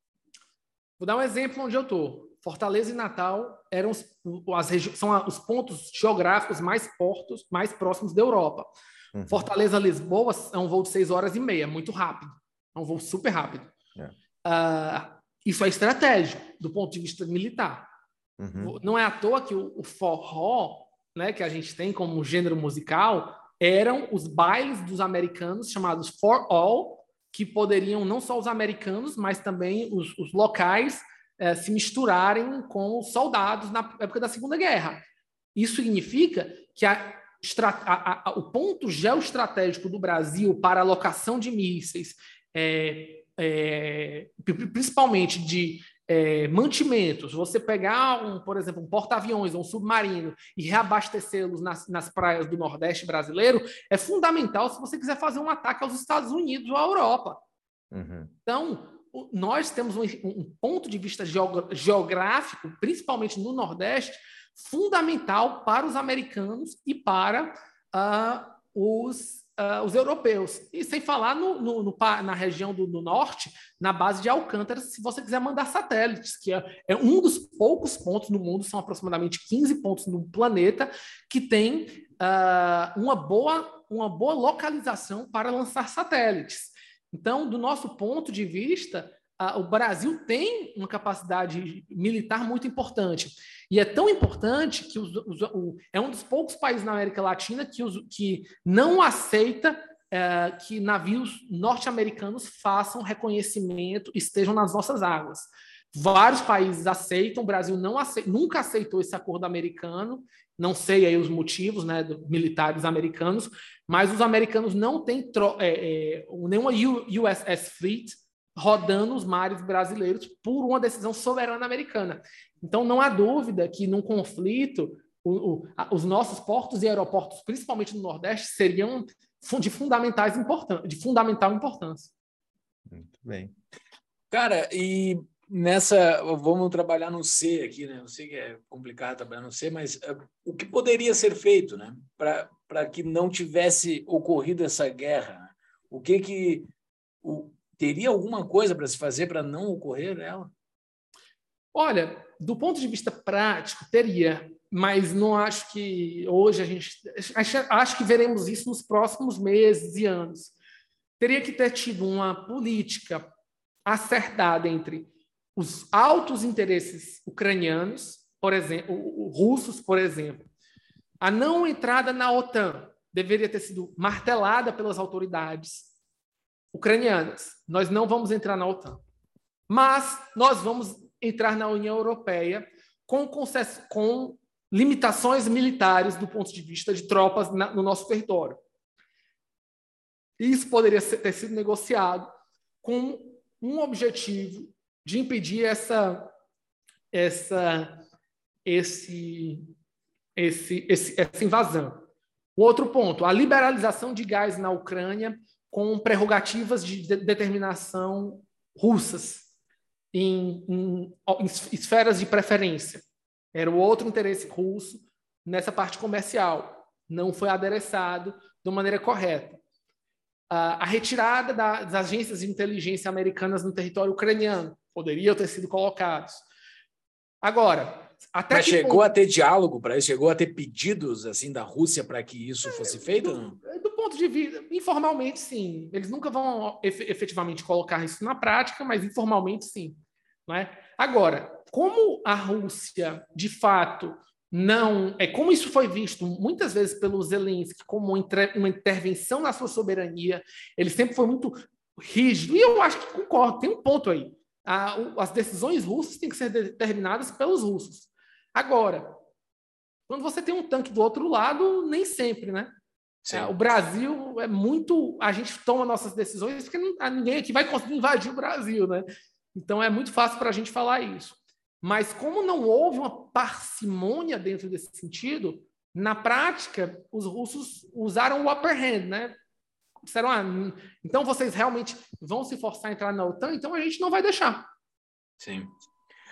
Vou dar um exemplo onde eu estou. Fortaleza e Natal eram os, as são os pontos geográficos mais, portos, mais próximos da Europa. Uhum. Fortaleza-Lisboa é um voo de seis horas e meia, muito rápido. É um voo super rápido. É. Uh, isso é estratégico do ponto de vista militar. Uhum. Não é à toa que o, o forró, né, que a gente tem como gênero musical, eram os bailes dos americanos chamados For All, que poderiam não só os americanos, mas também os, os locais eh, se misturarem com os soldados na época da Segunda Guerra. Isso significa que a, a, a, o ponto geoestratégico do Brasil para a alocação de mísseis, é, é, principalmente de é, mantimentos, você pegar, um, por exemplo, um porta-aviões ou um submarino e reabastecê-los nas, nas praias do Nordeste brasileiro, é fundamental se você quiser fazer um ataque aos Estados Unidos ou à Europa. Uhum. Então, nós temos um, um, ponto de vista geográfico, principalmente no Nordeste, fundamental para os americanos e para uh, os uh, os europeus. E sem falar no, no, no, na região do, norte, na base de Alcântara, se você quiser mandar satélites, que é, é, um dos poucos pontos no mundo, são aproximadamente 15 pontos no planeta, que tem uh, uma, boa, uma boa localização para lançar satélites. Então, do nosso ponto de vista, o Brasil tem uma capacidade militar muito importante. E é tão importante que os, os, o, é um dos poucos países na América Latina que, os, que não aceita é, que navios norte-americanos façam reconhecimento, estejam nas nossas águas. Vários países aceitam, o Brasil não aceita, nunca aceitou esse acordo americano, não sei aí os motivos né, militares americanos, mas os americanos não têm é, é, nenhuma USS Fleet rodando os mares brasileiros por uma decisão soberana americana. Então, não há dúvida que num conflito, o, o, os nossos portos e aeroportos, principalmente no Nordeste, seriam de, fundamentais importan de fundamental importância. Muito bem. Cara, e nessa, vamos trabalhar no C aqui, né? Eu sei que é complicado trabalhar no C, mas uh, o que poderia ser feito, né? Para que não tivesse ocorrido essa guerra? O que que... O, Teria alguma coisa para se fazer para não ocorrer ela? Olha, do ponto de vista prático, teria, mas não acho que hoje a gente. Acho, acho que veremos isso nos próximos meses e anos. Teria que ter tido uma política acertada entre os altos interesses ucranianos, por exemplo, russos, por exemplo. A não entrada na OTAN deveria ter sido martelada pelas autoridades ucranianas. Nós não vamos entrar na OTAN. Mas nós vamos entrar na União Europeia com, com limitações militares do ponto de vista de tropas na, no nosso território. isso poderia ter sido negociado com um objetivo de impedir essa, essa, esse, esse, esse, essa invasão. Outro ponto, a liberalização de gás na Ucrânia com prerrogativas de determinação russas em, em, em esferas de preferência. Era o outro interesse russo nessa parte comercial. Não foi adereçado de maneira correta. A retirada das agências de inteligência americanas no território ucraniano poderiam ter sido colocados. Agora, até Mas chegou ponto... a ter diálogo para isso? Chegou a ter pedidos assim da Rússia para que isso fosse feito? Do, do, ponto de vista, informalmente, sim. Eles nunca vão efetivamente colocar isso na prática, mas informalmente, sim. Não é? Agora, como a Rússia, de fato, não. É como isso foi visto muitas vezes pelo Zelensky como uma intervenção na sua soberania, ele sempre foi muito rígido, e eu acho que concordo, tem um ponto aí. as decisões russas têm que ser determinadas pelos russos. Agora, quando você tem um tanque do outro lado, nem sempre, né? É, o Brasil é muito. A gente toma nossas decisões porque não, ninguém aqui vai conseguir invadir o Brasil, né? Então é muito fácil para a gente falar isso. Mas como não houve uma parcimônia dentro desse sentido, na prática, os russos usaram o upper hand, né? Disseram, ah, então vocês realmente vão se forçar a entrar na OTAN, então a gente não vai deixar. Sim.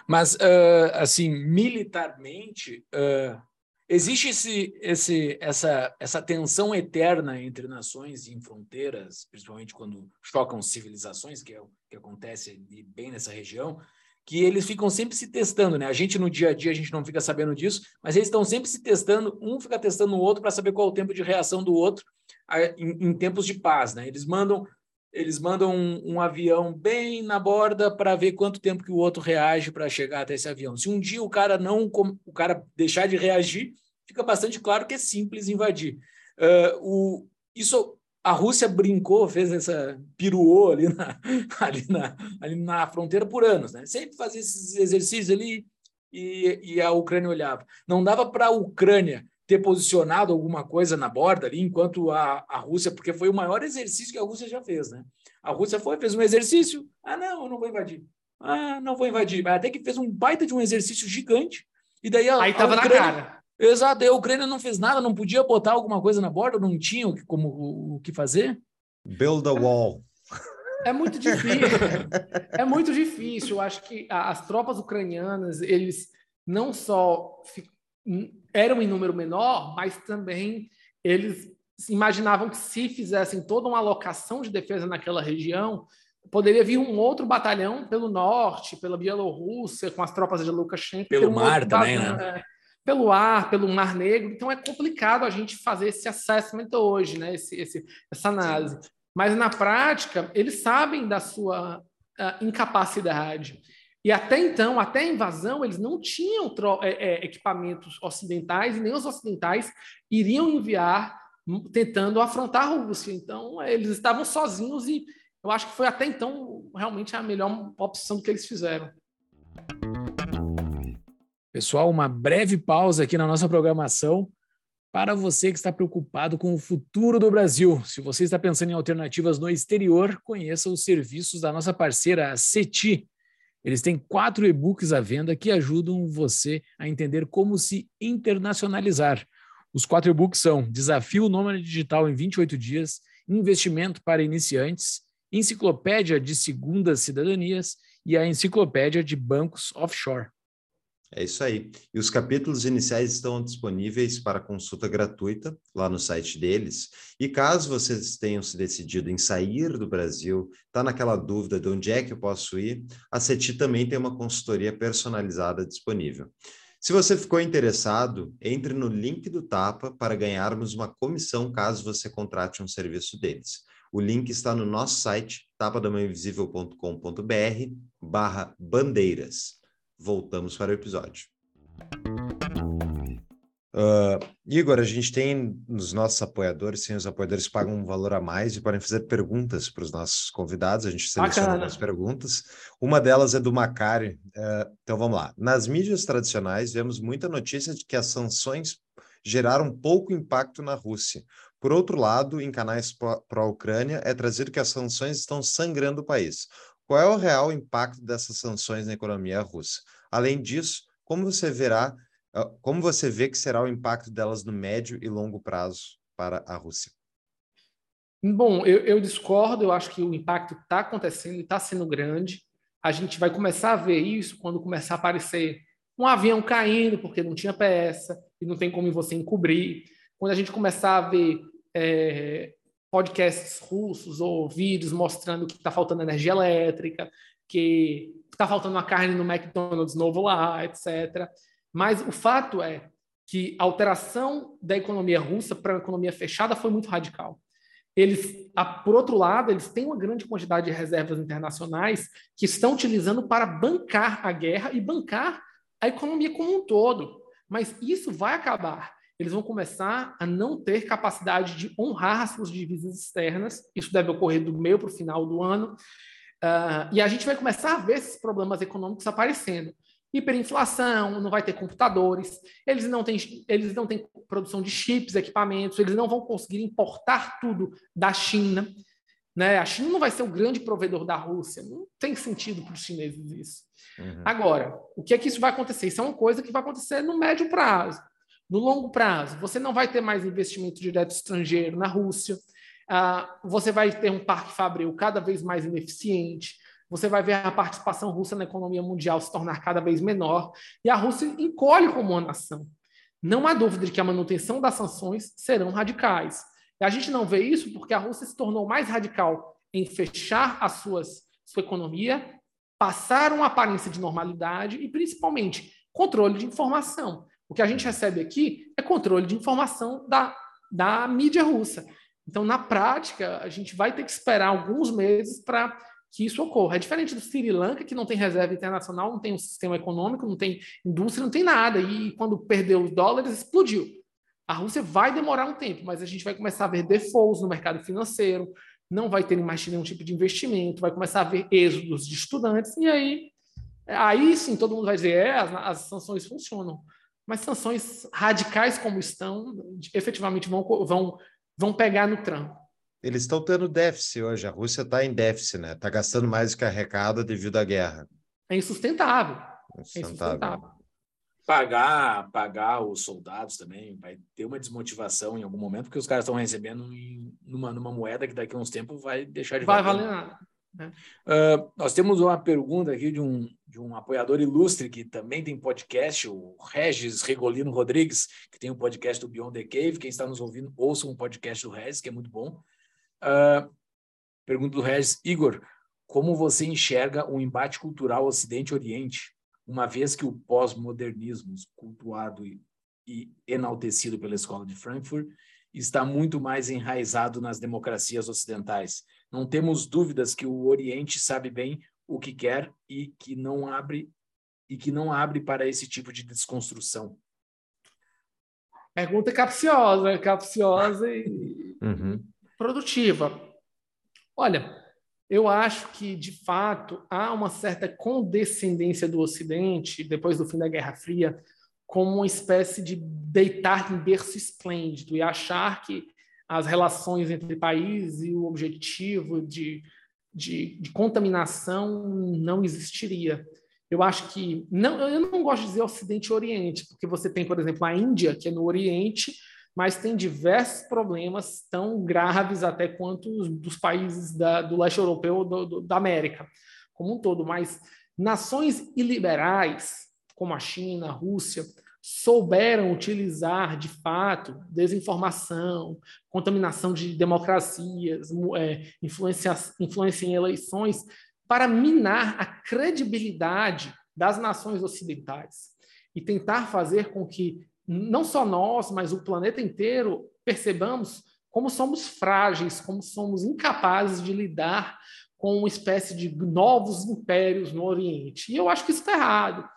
Mas, uh, assim, militarmente, uh, existe esse, esse, essa, essa tensão eterna entre nações e em fronteiras, principalmente quando chocam civilizações, que é o que acontece bem nessa região, que eles ficam sempre se testando, né? A gente no dia a dia a gente não fica sabendo disso, mas eles estão sempre se testando, um fica testando o outro para saber qual é o tempo de reação do outro em, em tempos de paz, né? Eles mandam eles mandam um, um avião bem na borda para ver quanto tempo que o outro reage para chegar até esse avião. Se um dia o cara não o cara deixar de reagir, fica bastante claro que é simples invadir. Uh, o, isso a Rússia brincou, fez essa piruou ali na, <laughs> ali na, ali na fronteira por anos, né? Sempre fazia esses exercícios ali e, e a Ucrânia olhava. Não dava para a Ucrânia ter posicionado alguma coisa na borda ali, enquanto a, a Rússia, porque foi o maior exercício que a Rússia já fez, né? A Rússia foi, fez um exercício, ah, não, eu não vou invadir. Ah, não vou invadir. Mas até que fez um baita de um exercício gigante, e daí a, Aí tava a Ucrânia, na cara. Exato, e a Ucrânia não fez nada, não podia botar alguma coisa na borda, não tinha como o, o que fazer. Build a wall. É muito difícil. é muito difícil. Eu acho que as tropas ucranianas, eles não só eram em número menor, mas também eles imaginavam que se fizessem toda uma alocação de defesa naquela região, poderia vir um outro batalhão pelo norte, pela Bielorrússia, com as tropas de Lukashenko. Pelo mar também, né? É, pelo ar, pelo Mar Negro. Então é complicado a gente fazer esse assessment hoje, né? Esse, esse, essa análise. Mas na prática, eles sabem da sua uh, incapacidade. E até então, até a invasão, eles não tinham é, é, equipamentos ocidentais e nem os ocidentais iriam enviar tentando afrontar a Rússia. Então, eles estavam sozinhos e eu acho que foi até então realmente a melhor opção que eles fizeram. Pessoal, uma breve pausa aqui na nossa programação para você que está preocupado com o futuro do Brasil. Se você está pensando em alternativas no exterior, conheça os serviços da nossa parceira, a CETI. Eles têm quatro e-books à venda que ajudam você a entender como se internacionalizar. Os quatro e-books são Desafio Nômade Digital em 28 Dias, Investimento para Iniciantes, Enciclopédia de Segundas Cidadanias e a Enciclopédia de Bancos Offshore. É isso aí. E os capítulos iniciais estão disponíveis para consulta gratuita lá no site deles. E caso vocês tenham se decidido em sair do Brasil, está naquela dúvida de onde é que eu posso ir, a CETI também tem uma consultoria personalizada disponível. Se você ficou interessado, entre no link do Tapa para ganharmos uma comissão caso você contrate um serviço deles. O link está no nosso site, tapadamainvisível.com.br barra bandeiras voltamos para o episódio. Uh, Igor, a gente tem nos nossos apoiadores, sim, os apoiadores pagam um valor a mais e podem fazer perguntas para os nossos convidados. A gente seleciona Bacana. algumas perguntas. Uma delas é do Macari. Uh, então vamos lá. Nas mídias tradicionais, vemos muita notícia de que as sanções geraram pouco impacto na Rússia. Por outro lado, em canais pró-Ucrânia, é trazido que as sanções estão sangrando o país. Qual é o real impacto dessas sanções na economia russa? Além disso, como você verá, ah, como você vê que será o impacto delas no médio e longo prazo para a Rússia? Bom, eu, eu discordo, eu acho que o impacto está acontecendo e está sendo grande. A gente vai começar a ver isso quando começar a aparecer um avião caindo porque não tinha peça e não tem como você encobrir. Quando a gente começar a ver é, podcasts russos ou vídeos mostrando que está faltando energia elétrica, que está faltando uma carne no McDonald's novo lá, etc. Mas o fato é que a alteração da economia russa para a economia fechada foi muito radical. Eles, por outro lado, eles têm uma grande quantidade de reservas internacionais que estão utilizando para bancar a guerra e bancar a economia como um todo. Mas isso vai acabar. Eles vão começar a não ter capacidade de honrar as suas divisas externas. Isso deve ocorrer do meio para o final do ano. Uh, e a gente vai começar a ver esses problemas econômicos aparecendo hiperinflação, não vai ter computadores, eles não têm, eles não têm produção de chips, equipamentos, eles não vão conseguir importar tudo da China. Né? A China não vai ser o grande provedor da Rússia, não tem sentido para os chineses isso. Uhum. Agora, o que é que isso vai acontecer? Isso é uma coisa que vai acontecer no médio prazo. No longo prazo, você não vai ter mais investimento direto estrangeiro na Rússia, uh, você vai ter um parque fabril cada vez mais ineficiente, você vai ver a participação russa na economia mundial se tornar cada vez menor e a Rússia encolhe como uma nação. Não há dúvida de que a manutenção das sanções serão radicais. E a gente não vê isso porque a Rússia se tornou mais radical em fechar a suas, sua economia, passar uma aparência de normalidade e, principalmente, controle de informação. O que a gente recebe aqui é controle de informação da, da mídia russa. Então, na prática, a gente vai ter que esperar alguns meses para que isso ocorra. É diferente do Sri Lanka, que não tem reserva internacional, não tem um sistema econômico, não tem indústria, não tem nada. E quando perdeu os dólares, explodiu. A Rússia vai demorar um tempo, mas a gente vai começar a ver defaults no mercado financeiro, não vai ter mais nenhum tipo de investimento, vai começar a ver êxodos de estudantes, e aí, aí sim todo mundo vai dizer: é, as, as sanções funcionam. Mas sanções radicais como estão, efetivamente vão, vão, vão pegar no tranco. Eles estão tendo déficit hoje. A Rússia está em déficit, né? Está gastando mais do que arrecada devido à guerra. É insustentável. É insustentável. É insustentável. Pagar, pagar os soldados também vai ter uma desmotivação em algum momento, porque os caras estão recebendo em, numa, numa moeda que daqui a uns tempos vai deixar de vai valer. Vai valer nada. Uh, nós temos uma pergunta aqui de um, de um apoiador ilustre que também tem podcast, o Regis Regolino Rodrigues, que tem o um podcast do Beyond the Cave. Quem está nos ouvindo, ouça um podcast do Regis, que é muito bom. Uh, pergunta do Regis, Igor, como você enxerga o embate cultural Ocidente-Oriente, uma vez que o pós-modernismo, cultuado e, e enaltecido pela Escola de Frankfurt, está muito mais enraizado nas democracias ocidentais? Não temos dúvidas que o Oriente sabe bem o que quer e que não abre e que não abre para esse tipo de desconstrução. Pergunta capciosa, capciosa e uhum produtiva. Olha, eu acho que, de fato, há uma certa condescendência do Ocidente, depois do fim da Guerra Fria, como uma espécie de deitar em berço esplêndido e achar que as relações entre países e o objetivo de, de, de contaminação não existiria. Eu acho que não, eu não gosto de dizer Ocidente e Oriente, porque você tem, por exemplo, a Índia, que é no Oriente, mas tem diversos problemas tão graves até quanto os dos países da, do leste europeu ou do, do, da América como um todo. Mas nações iliberais, como a China, a Rússia, souberam utilizar de fato desinformação, contaminação de democracias, é, influência, influência em eleições, para minar a credibilidade das nações ocidentais e tentar fazer com que não só nós, mas o planeta inteiro, percebamos como somos frágeis, como somos incapazes de lidar com uma espécie de novos impérios no Oriente. E eu acho que isso está errado.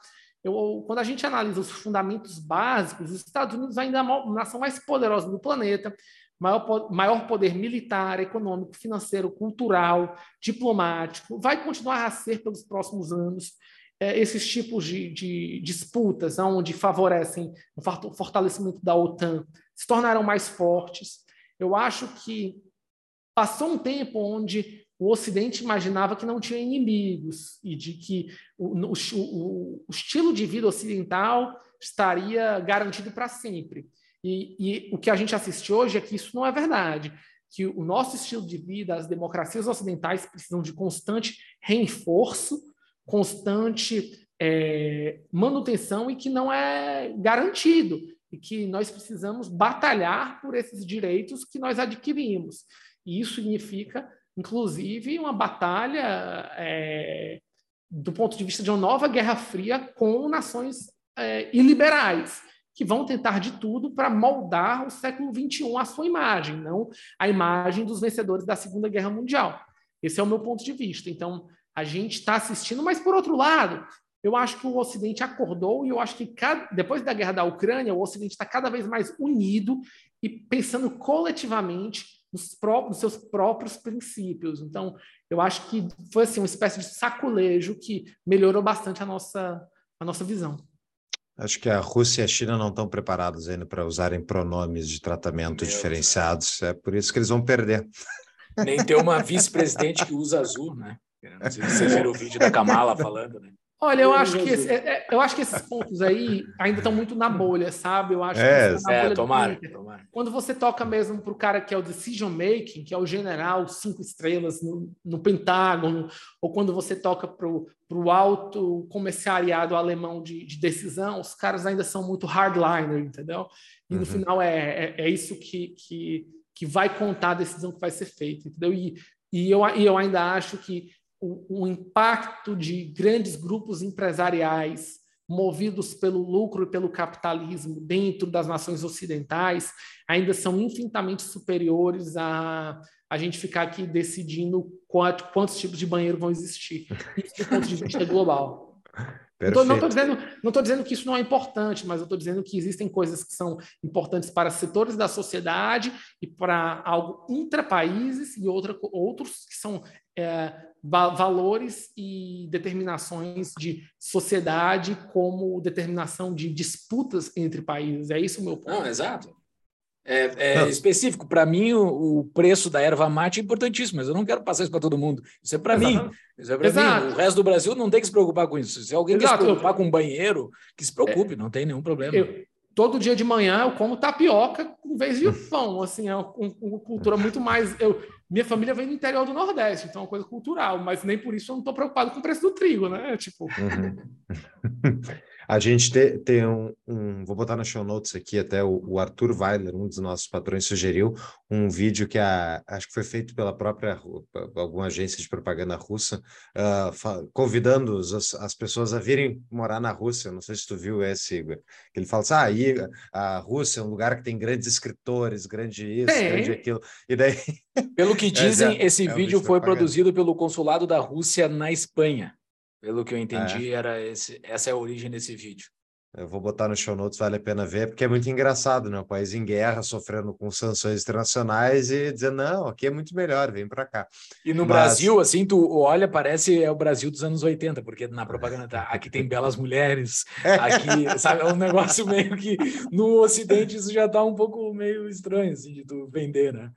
Eu, quando a gente analisa os fundamentos básicos, os Estados Unidos ainda é a nação mais poderosa do planeta, maior, maior poder militar, econômico, financeiro, cultural, diplomático, vai continuar a ser pelos próximos anos é, esses tipos de, de, disputas, onde favorecem o fortalecimento da OTAN, se tornarão mais fortes. eu acho que passou um tempo onde o Ocidente imaginava que não tinha inimigos e de que o, o, o, estilo de vida ocidental estaria garantido para sempre. E, e, o que a gente assiste hoje é que isso não é verdade, que o nosso estilo de vida, as democracias ocidentais precisam de constante reforço, constante é, manutenção e que não é garantido e que nós precisamos batalhar por esses direitos que nós adquirimos. E isso significa inclusive uma batalha é, do ponto de vista de uma nova Guerra Fria com nações é, iliberais, que vão tentar de tudo para moldar o século XXI à sua imagem, não a imagem dos vencedores da Segunda Guerra Mundial. Esse é o meu ponto de vista. Então, a gente está assistindo, mas por outro lado, eu acho que o Ocidente acordou e eu acho que cada, depois da guerra da Ucrânia, o Ocidente está cada vez mais unido e pensando coletivamente nos, próprios, nos seus próprios princípios. Então, eu acho que foi assim, uma espécie de saculejo que melhorou bastante a nossa, a nossa visão. Acho que a Rússia e a China não estão preparados ainda para usarem pronomes de tratamento Meu diferenciados. Deus. É por isso que eles vão perder. Nem ter uma vice-presidente que usa azul, né? Não sei se você viram o vídeo da Kamala falando, né? Olha, eu acho, que esse, é, é, eu acho que esses pontos aí ainda estão muito na bolha, sabe? Eu acho é, que é, tomara, tomara. Quando você toca mesmo para o cara que é o decision making, que é o general cinco estrelas no, no Pentágono, ou quando você toca para o alto comissariado alemão de, de, decisão, os caras ainda são muito hardliner, entendeu? E no uhum. final é, é, é, isso que, que, que vai contar a decisão que vai ser feita, entendeu? E, e, eu, e eu ainda acho que o, o impacto de grandes grupos empresariais movidos pelo lucro e pelo capitalismo dentro das nações ocidentais ainda são infinitamente superiores a a gente ficar aqui decidindo quanto, quantos tipos de banheiro vão existir. Isso do ponto de vista global. Perfeito. Não estou dizendo, não dizendo que isso não é importante, mas eu estou dizendo que existem coisas que são importantes para setores da sociedade e para algo intra-países e outra, outros que são é, valores e determinações de sociedade como determinação de disputas entre países. É isso o meu ponto. Não, exato. É, é específico. Para mim, o, o, preço da erva mate é importantíssimo, mas eu não quero passar isso para todo mundo. Isso é para mim. Isso é para mim. O resto do Brasil não tem que se preocupar com isso. Se alguém Exato. quer se preocupar com um banheiro, que se preocupe, é, não tem nenhum problema. Eu, todo dia de manhã eu como tapioca em vez de pão. Assim, é uma, uma cultura muito mais. Eu, minha família vem do interior do Nordeste, então é uma coisa cultural, mas nem por isso eu não estou preocupado com o preço do trigo, né? Tipo. Uhum. <laughs> A gente te, tem um, um, Vou botar na show notes aqui, até o, o, Arthur Weiler, um dos nossos patrões, sugeriu um vídeo que a, acho que foi feito pela própria alguma agência de propaganda russa, uh, convidando as, as pessoas a virem morar na Rússia. Não sei se tu viu esse, Igor. Ele fala assim: ah, aí a Rússia é um lugar que tem grandes escritores, grande isso, é. grande aquilo. E daí. Pelo que <laughs> dizem, é, esse é vídeo foi produzido pelo consulado da Rússia na Espanha. Pelo que eu entendi, é. era esse, essa é a origem desse vídeo. Eu vou botar no show notes, vale a pena ver, porque é muito engraçado, né? O país em guerra, sofrendo com sanções internacionais e dizendo, não, aqui é muito melhor, vem para cá. E no Mas... Brasil, assim, tu olha, parece é o Brasil dos anos 80, porque na propaganda tá, <laughs> aqui tem belas mulheres, aqui, sabe, é um negócio meio que no Ocidente isso já tá um pouco meio estranho, assim, de tu vender, né?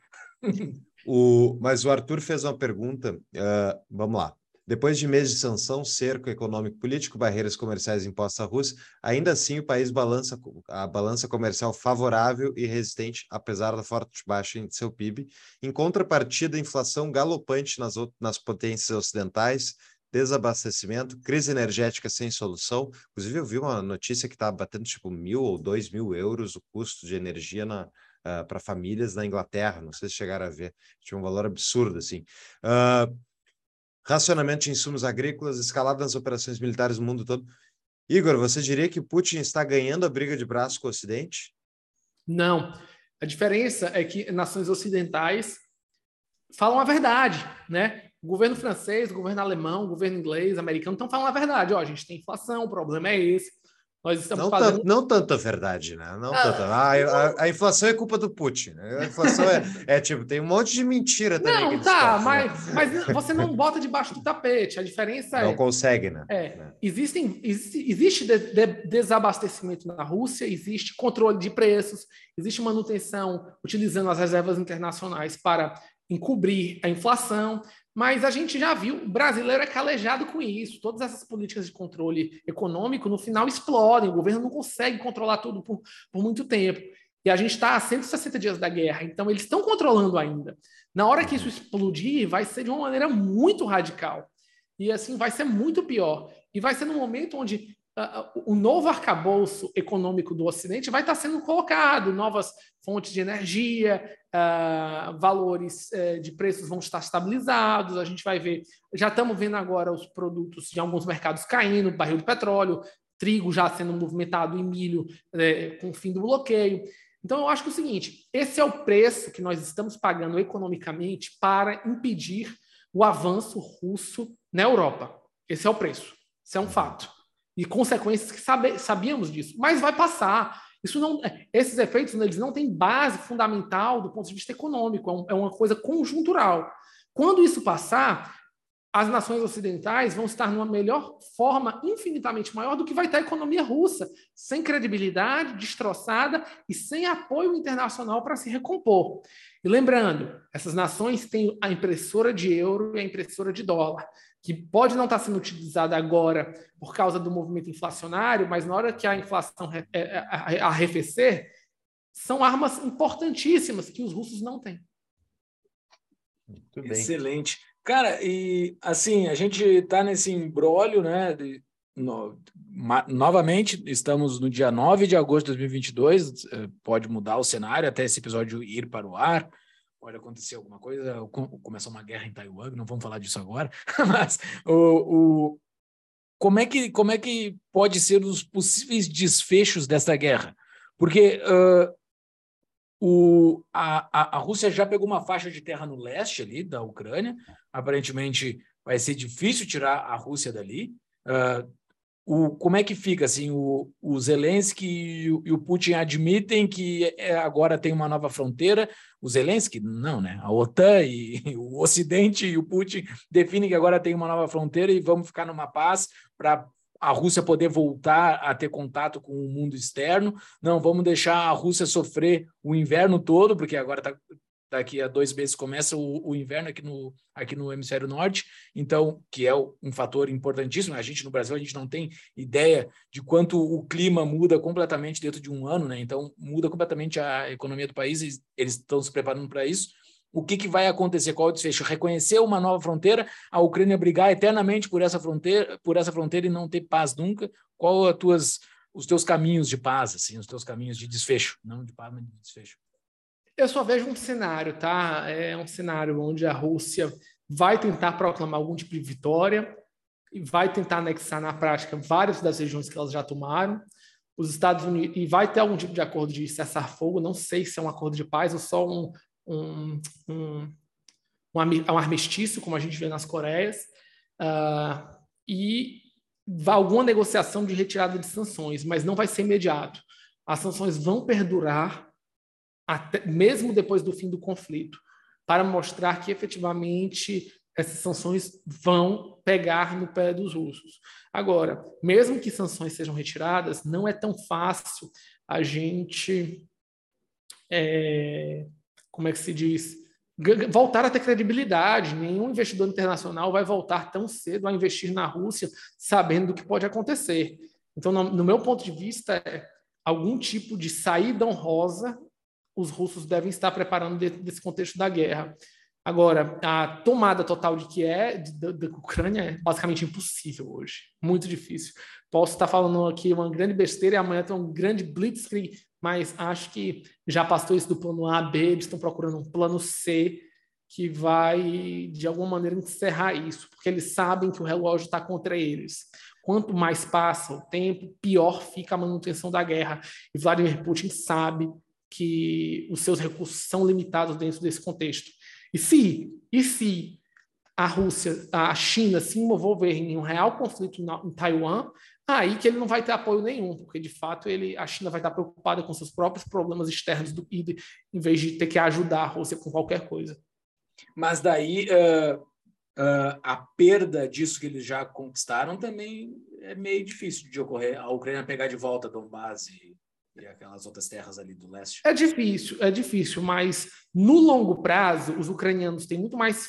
o, mas o Arthur fez uma pergunta, uh, vamos lá. Depois de meses de sanção, cerco econômico político, barreiras comerciais impostas à Rússia, ainda assim o país balança a balança comercial favorável e resistente, apesar da forte baixa em seu PIB. Em contrapartida, inflação galopante nas, nas potências ocidentais, desabastecimento, crise energética sem solução. Inclusive, eu vi uma notícia que estava batendo tipo mil ou dois mil euros o custo de energia na, Uh, para famílias na Inglaterra, não sei se chegaram a ver, tinha um valor absurdo assim. Uh, racionamento de insumos agrícolas, escalada nas operações militares no mundo todo. Igor, você diria que Putin está ganhando a briga de braço com o Ocidente? Não. A diferença é que nações ocidentais falam a verdade, né? O governo francês, o governo alemão, o governo inglês, americano estão falando a verdade. Ó, a gente tem inflação, o problema é esse. Nós estamos não, fazendo... tanto, não tanta verdade, né? Não ah, tanta. A, a, a, inflação é culpa do Putin. Né? A inflação é, é, tipo, tem um monte de mentira também. Não, tá, mas, né? mas você não bota debaixo do tapete. A diferença não é. Não consegue, né? É, é. Existem, existe, existe de, de, desabastecimento na Rússia, existe controle de preços, existe manutenção utilizando as reservas internacionais para encobrir a inflação. Mas a gente já viu, o brasileiro é calejado com isso. Todas essas políticas de controle econômico, no final, explodem. O governo não consegue controlar tudo por, por muito tempo. E a gente está a 160 dias da guerra, então eles estão controlando ainda. Na hora que isso explodir, vai ser de uma maneira muito radical. E assim, vai ser muito pior. E vai ser no momento onde o novo arcabouço econômico do Ocidente vai estar sendo colocado, novas fontes de energia, uh, valores uh, de preços vão estar estabilizados, a gente vai ver, já estamos vendo agora os produtos de alguns mercados caindo, barril de petróleo, trigo já sendo movimentado e milho uh, com o fim do bloqueio. Então, eu acho que é o seguinte: esse é o preço que nós estamos pagando economicamente para impedir o avanço russo na Europa. Esse é o preço. Isso é um fato e consequências que sabe, sabíamos disso, mas vai passar. Isso não, esses efeitos eles não têm base fundamental do ponto de vista econômico, é, um, é uma coisa conjuntural. Quando isso passar, as nações ocidentais vão estar numa melhor forma, infinitamente maior do que vai estar a economia russa, sem credibilidade, destroçada e sem apoio internacional para se recompor. E lembrando, essas nações têm a impressora de euro e a impressora de dólar que pode não estar sendo utilizada agora por causa do movimento inflacionário, mas na hora que a inflação é, é, arrefecer, são armas importantíssimas que os russos não têm. Excelente. Cara, e assim, a gente está nesse embrólio, né? De, no, ma, novamente, estamos no dia 9 de agosto de 2022, eh, pode mudar o cenário até esse episódio ir para o ar pode acontecer alguma coisa, começar uma guerra em Taiwan, não vamos falar disso agora, <laughs> mas o, o, como, é que, como é que pode ser os possíveis desfechos dessa guerra? Porque uh, o, a, a, a Rússia já pegou uma faixa de terra no leste ali da Ucrânia, aparentemente vai ser difícil tirar a Rússia dali. Uh, o, como é que fica assim o, o Zelensky e o, e o Putin admitem que é, agora tem uma nova fronteira? O Zelensky? Não né? A OTAN e, e <laughs> o Ocidente e o Putin definem que agora tem uma nova fronteira e vamos ficar numa paz para a Rússia poder voltar a ter contato com o mundo externo. Não, vamos deixar a Rússia sofrer o inverno todo, porque agora está daqui a dois meses começa o, o, inverno aqui no, aqui no hemisfério norte, então, que é um fator importantíssimo. A gente no Brasil, a gente não tem ideia de quanto o clima muda completamente dentro de um ano, né? Então, muda completamente a economia do país, e eles estão se preparando para isso. O que, que vai acontecer? Qual é o desfecho? Reconhecer uma nova fronteira, a Ucrânia brigar eternamente por essa fronteira, por essa fronteira e não ter paz nunca? Qual as tuas, os teus caminhos de paz, assim, os teus caminhos de desfecho, não de paz, mas de desfecho? Eu só vejo um cenário, tá? É um cenário onde a Rússia vai tentar proclamar algum tipo de vitória e vai tentar anexar na prática várias das regiões que elas já tomaram. Os Estados Unidos e vai ter algum tipo de acordo de cessar fogo. Não sei se é um acordo de paz ou só um um, um, um armistício, como a gente vê nas Coreias, uh, e alguma negociação de retirada de sanções, mas não vai ser imediato. As sanções vão perdurar até, mesmo depois do fim do conflito, para mostrar que efetivamente essas sanções vão pegar no pé dos russos. Agora, mesmo que sanções sejam retiradas, não é tão fácil a gente, é, como é que se diz, voltar a ter credibilidade. Nenhum investidor internacional vai voltar tão cedo a investir na Rússia, sabendo do que pode acontecer. Então, no, no meu ponto de vista, é algum tipo de saída honrosa os russos devem estar preparando dentro desse contexto da guerra. Agora, a tomada total de Kiev, da Ucrânia, é basicamente impossível hoje. Muito difícil. Posso estar falando aqui uma grande besteira e amanhã tem um grande blitzkrieg, mas acho que já passou isso do plano A, B, eles estão procurando um plano C que vai, de alguma maneira, encerrar isso, porque eles sabem que o relógio está contra eles. Quanto mais passa o tempo, pior fica a manutenção da guerra. E Vladimir Putin sabe que os seus recursos são limitados dentro desse contexto. E se, e se a Rússia, a China se envolver em um real conflito em Taiwan, aí que ele não vai ter apoio nenhum, porque de fato ele, a China vai estar preocupada com seus próprios problemas externos do, em vez de ter que ajudar a Rússia com qualquer coisa. Mas daí uh, uh, a perda disso que eles já conquistaram também é meio difícil de ocorrer. A Ucrânia pegar de volta Donbass e e aquelas outras terras ali do leste? É difícil, é difícil, mas no longo prazo, os ucranianos têm muito mais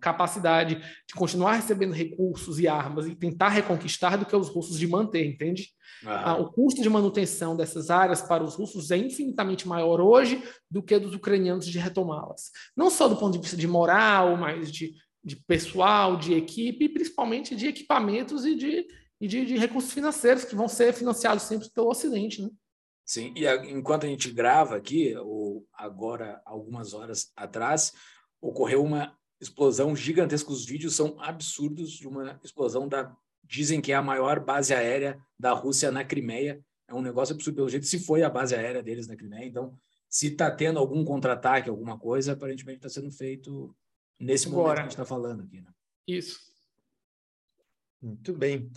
capacidade de continuar recebendo recursos e armas e tentar reconquistar do que os russos de manter, entende? Ah. o custo de manutenção dessas áreas para os russos é infinitamente maior hoje do que dos ucranianos de retomá-las. Não só do ponto de vista de moral, mas de, de pessoal, de equipe, e principalmente de equipamentos e de, e de, de recursos financeiros que vão ser financiados sempre pelo Ocidente, né? Sim, e a, enquanto a gente grava aqui, ou agora, algumas horas atrás, ocorreu uma explosão gigantesca. Os vídeos são absurdos de uma explosão da. Dizem que é a maior base aérea da Rússia na Crimeia. É um negócio absurdo, pelo jeito, se foi a base aérea deles na Crimeia. Então, se está tendo algum contra-ataque, alguma coisa, aparentemente está sendo feito nesse agora. momento que a gente está falando aqui. Né? Isso. Muito bem.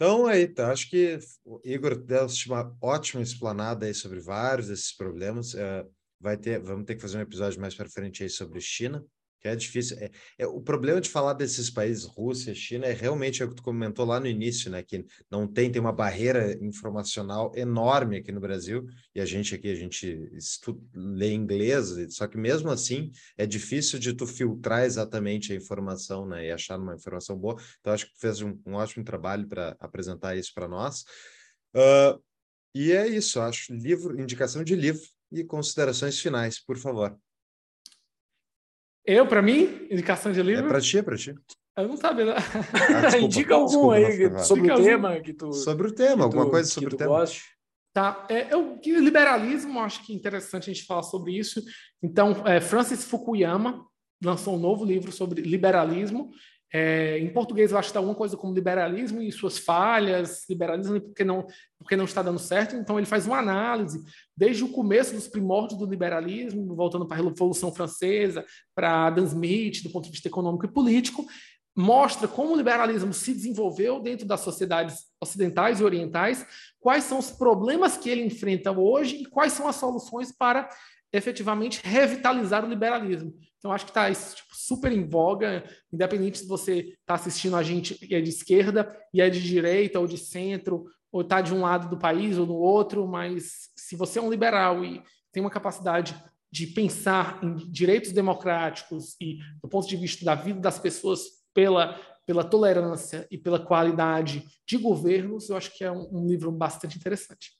Então, aí, tá, acho que o Igor deu uma ótima explanada aí sobre vários desses problemas. Uh, vai ter, vamos ter que fazer um episódio mais para frente aí sobre China, que é difícil. É, é, o problema de falar desses países, Rússia, China, é realmente é o que tu comentou lá no início, né? Que não tem, tem uma barreira informacional enorme aqui no Brasil, e a gente aqui, a gente estuda, lê inglês, só que mesmo assim é difícil de tu filtrar exatamente a informação, né? E achar uma informação boa. Então, acho que fez um, um ótimo trabalho para apresentar isso para nós. Uh, e é isso, acho. Livro, indicação de livro e considerações finais, por favor. Eu, para mim, indicação de livro? É para ti, é para ti. Eu não sabia. Ah, <laughs> Indica algum desculpa, aí sobre o tema que tu. Sobre o tema, alguma tu, coisa sobre o tema. Goste. Tá, é, eu, liberalismo, acho que é interessante a gente falar sobre isso. Então, é, Francis Fukuyama lançou um novo livro sobre liberalismo é, em português, eu acho que está alguma coisa como liberalismo e suas falhas, liberalismo porque não, porque não está dando certo. Então, ele faz uma análise desde o começo dos primórdios do liberalismo, voltando para a Revolução Francesa, para Adam Smith, do ponto de vista econômico e político, mostra como o liberalismo se desenvolveu dentro das sociedades ocidentais e orientais, quais são os problemas que ele enfrenta hoje e quais são as soluções para efetivamente revitalizar o liberalismo. Então, acho que está tipo, super em voga, independente se você está assistindo a gente e é de esquerda, e é de direita ou de centro, ou está de um lado do país ou no outro, mas se você é um liberal e tem uma capacidade de pensar em direitos democráticos e do ponto de vista da vida das pessoas pela, pela tolerância e pela qualidade de governos, eu acho que é um, um livro bastante interessante.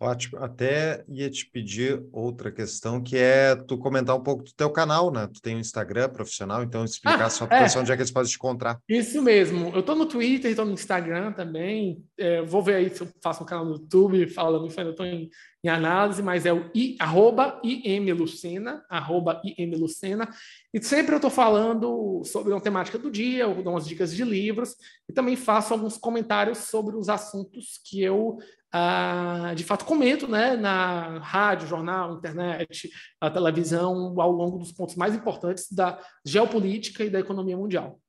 Ótimo. Até ia te pedir outra questão, que é tu comentar um pouco do teu canal, né? Tu tem um Instagram profissional, então explicar ah, só para <laughs> é. onde é que eles podem te encontrar. Isso mesmo. Eu estou no Twitter, estou no Instagram também. É, vou ver aí se eu faço um canal no YouTube falando isso, ainda estou em, em, análise, mas é o i, arroba imlucena, arroba imlucena. E sempre eu estou falando sobre uma temática do dia, eu dou umas dicas de livros e também faço alguns comentários sobre os assuntos que eu ah, de fato comento né, na rádio, jornal, internet, a televisão, ao longo dos pontos mais importantes da geopolítica e da economia mundial.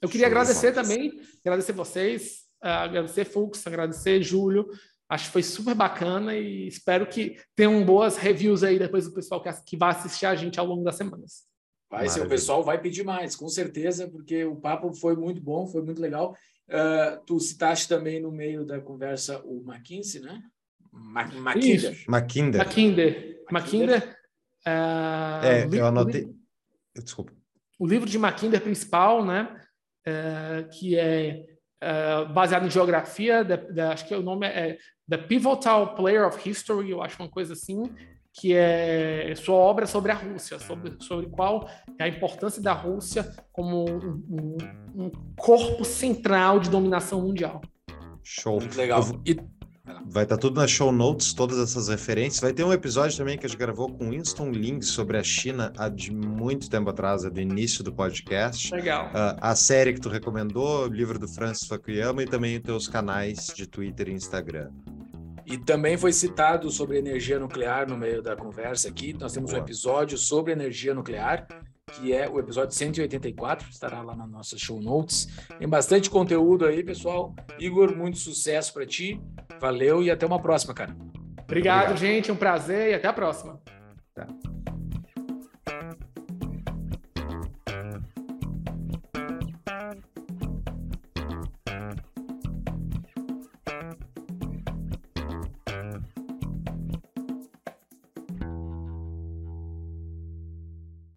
Eu queria Show agradecer também, agradecer vocês, uh, agradecer Fux, agradecer Júlio. Acho que foi super bacana e espero que tenham boas reviews aí depois do pessoal que, que vai assistir a gente ao longo das semanas. Vai ser, o pessoal vai pedir mais, com certeza, porque o papo foi muito bom, foi muito legal. Uh, tu citaste também no meio da conversa o McKinsey, né? Mackinder. Mackinder. Mackinder. Mackinder. Uh, é, eu anotei. Desculpa. O livro de Mackinder principal, né? Uh, que é uh, baseado em geografia, da, da, acho que o nome é The Pivotal Player of History, eu acho uma coisa assim, que é sua obra sobre a Rússia, sobre, sobre qual é a importância da Rússia como um, um, um corpo central de dominação mundial. Show. Muito legal. E... Vai estar tá tudo nas show notes, todas essas referências. Vai ter um episódio também que a gente gravou com Winston Ling sobre a China há de muito tempo atrás, é do início do podcast. Legal. Uh, a série que tu recomendou, o livro do Francis Fukuyama e também os teus canais de Twitter e Instagram. E também foi citado sobre energia nuclear no meio da conversa aqui. Nós temos um episódio sobre energia nuclear que é o episódio 184, estará lá nas nossas show notes. Tem bastante conteúdo aí, pessoal. Igor, muito sucesso para ti. Valeu e até uma próxima, cara. Obrigado, Obrigado, gente. Um prazer e até a próxima. Tá.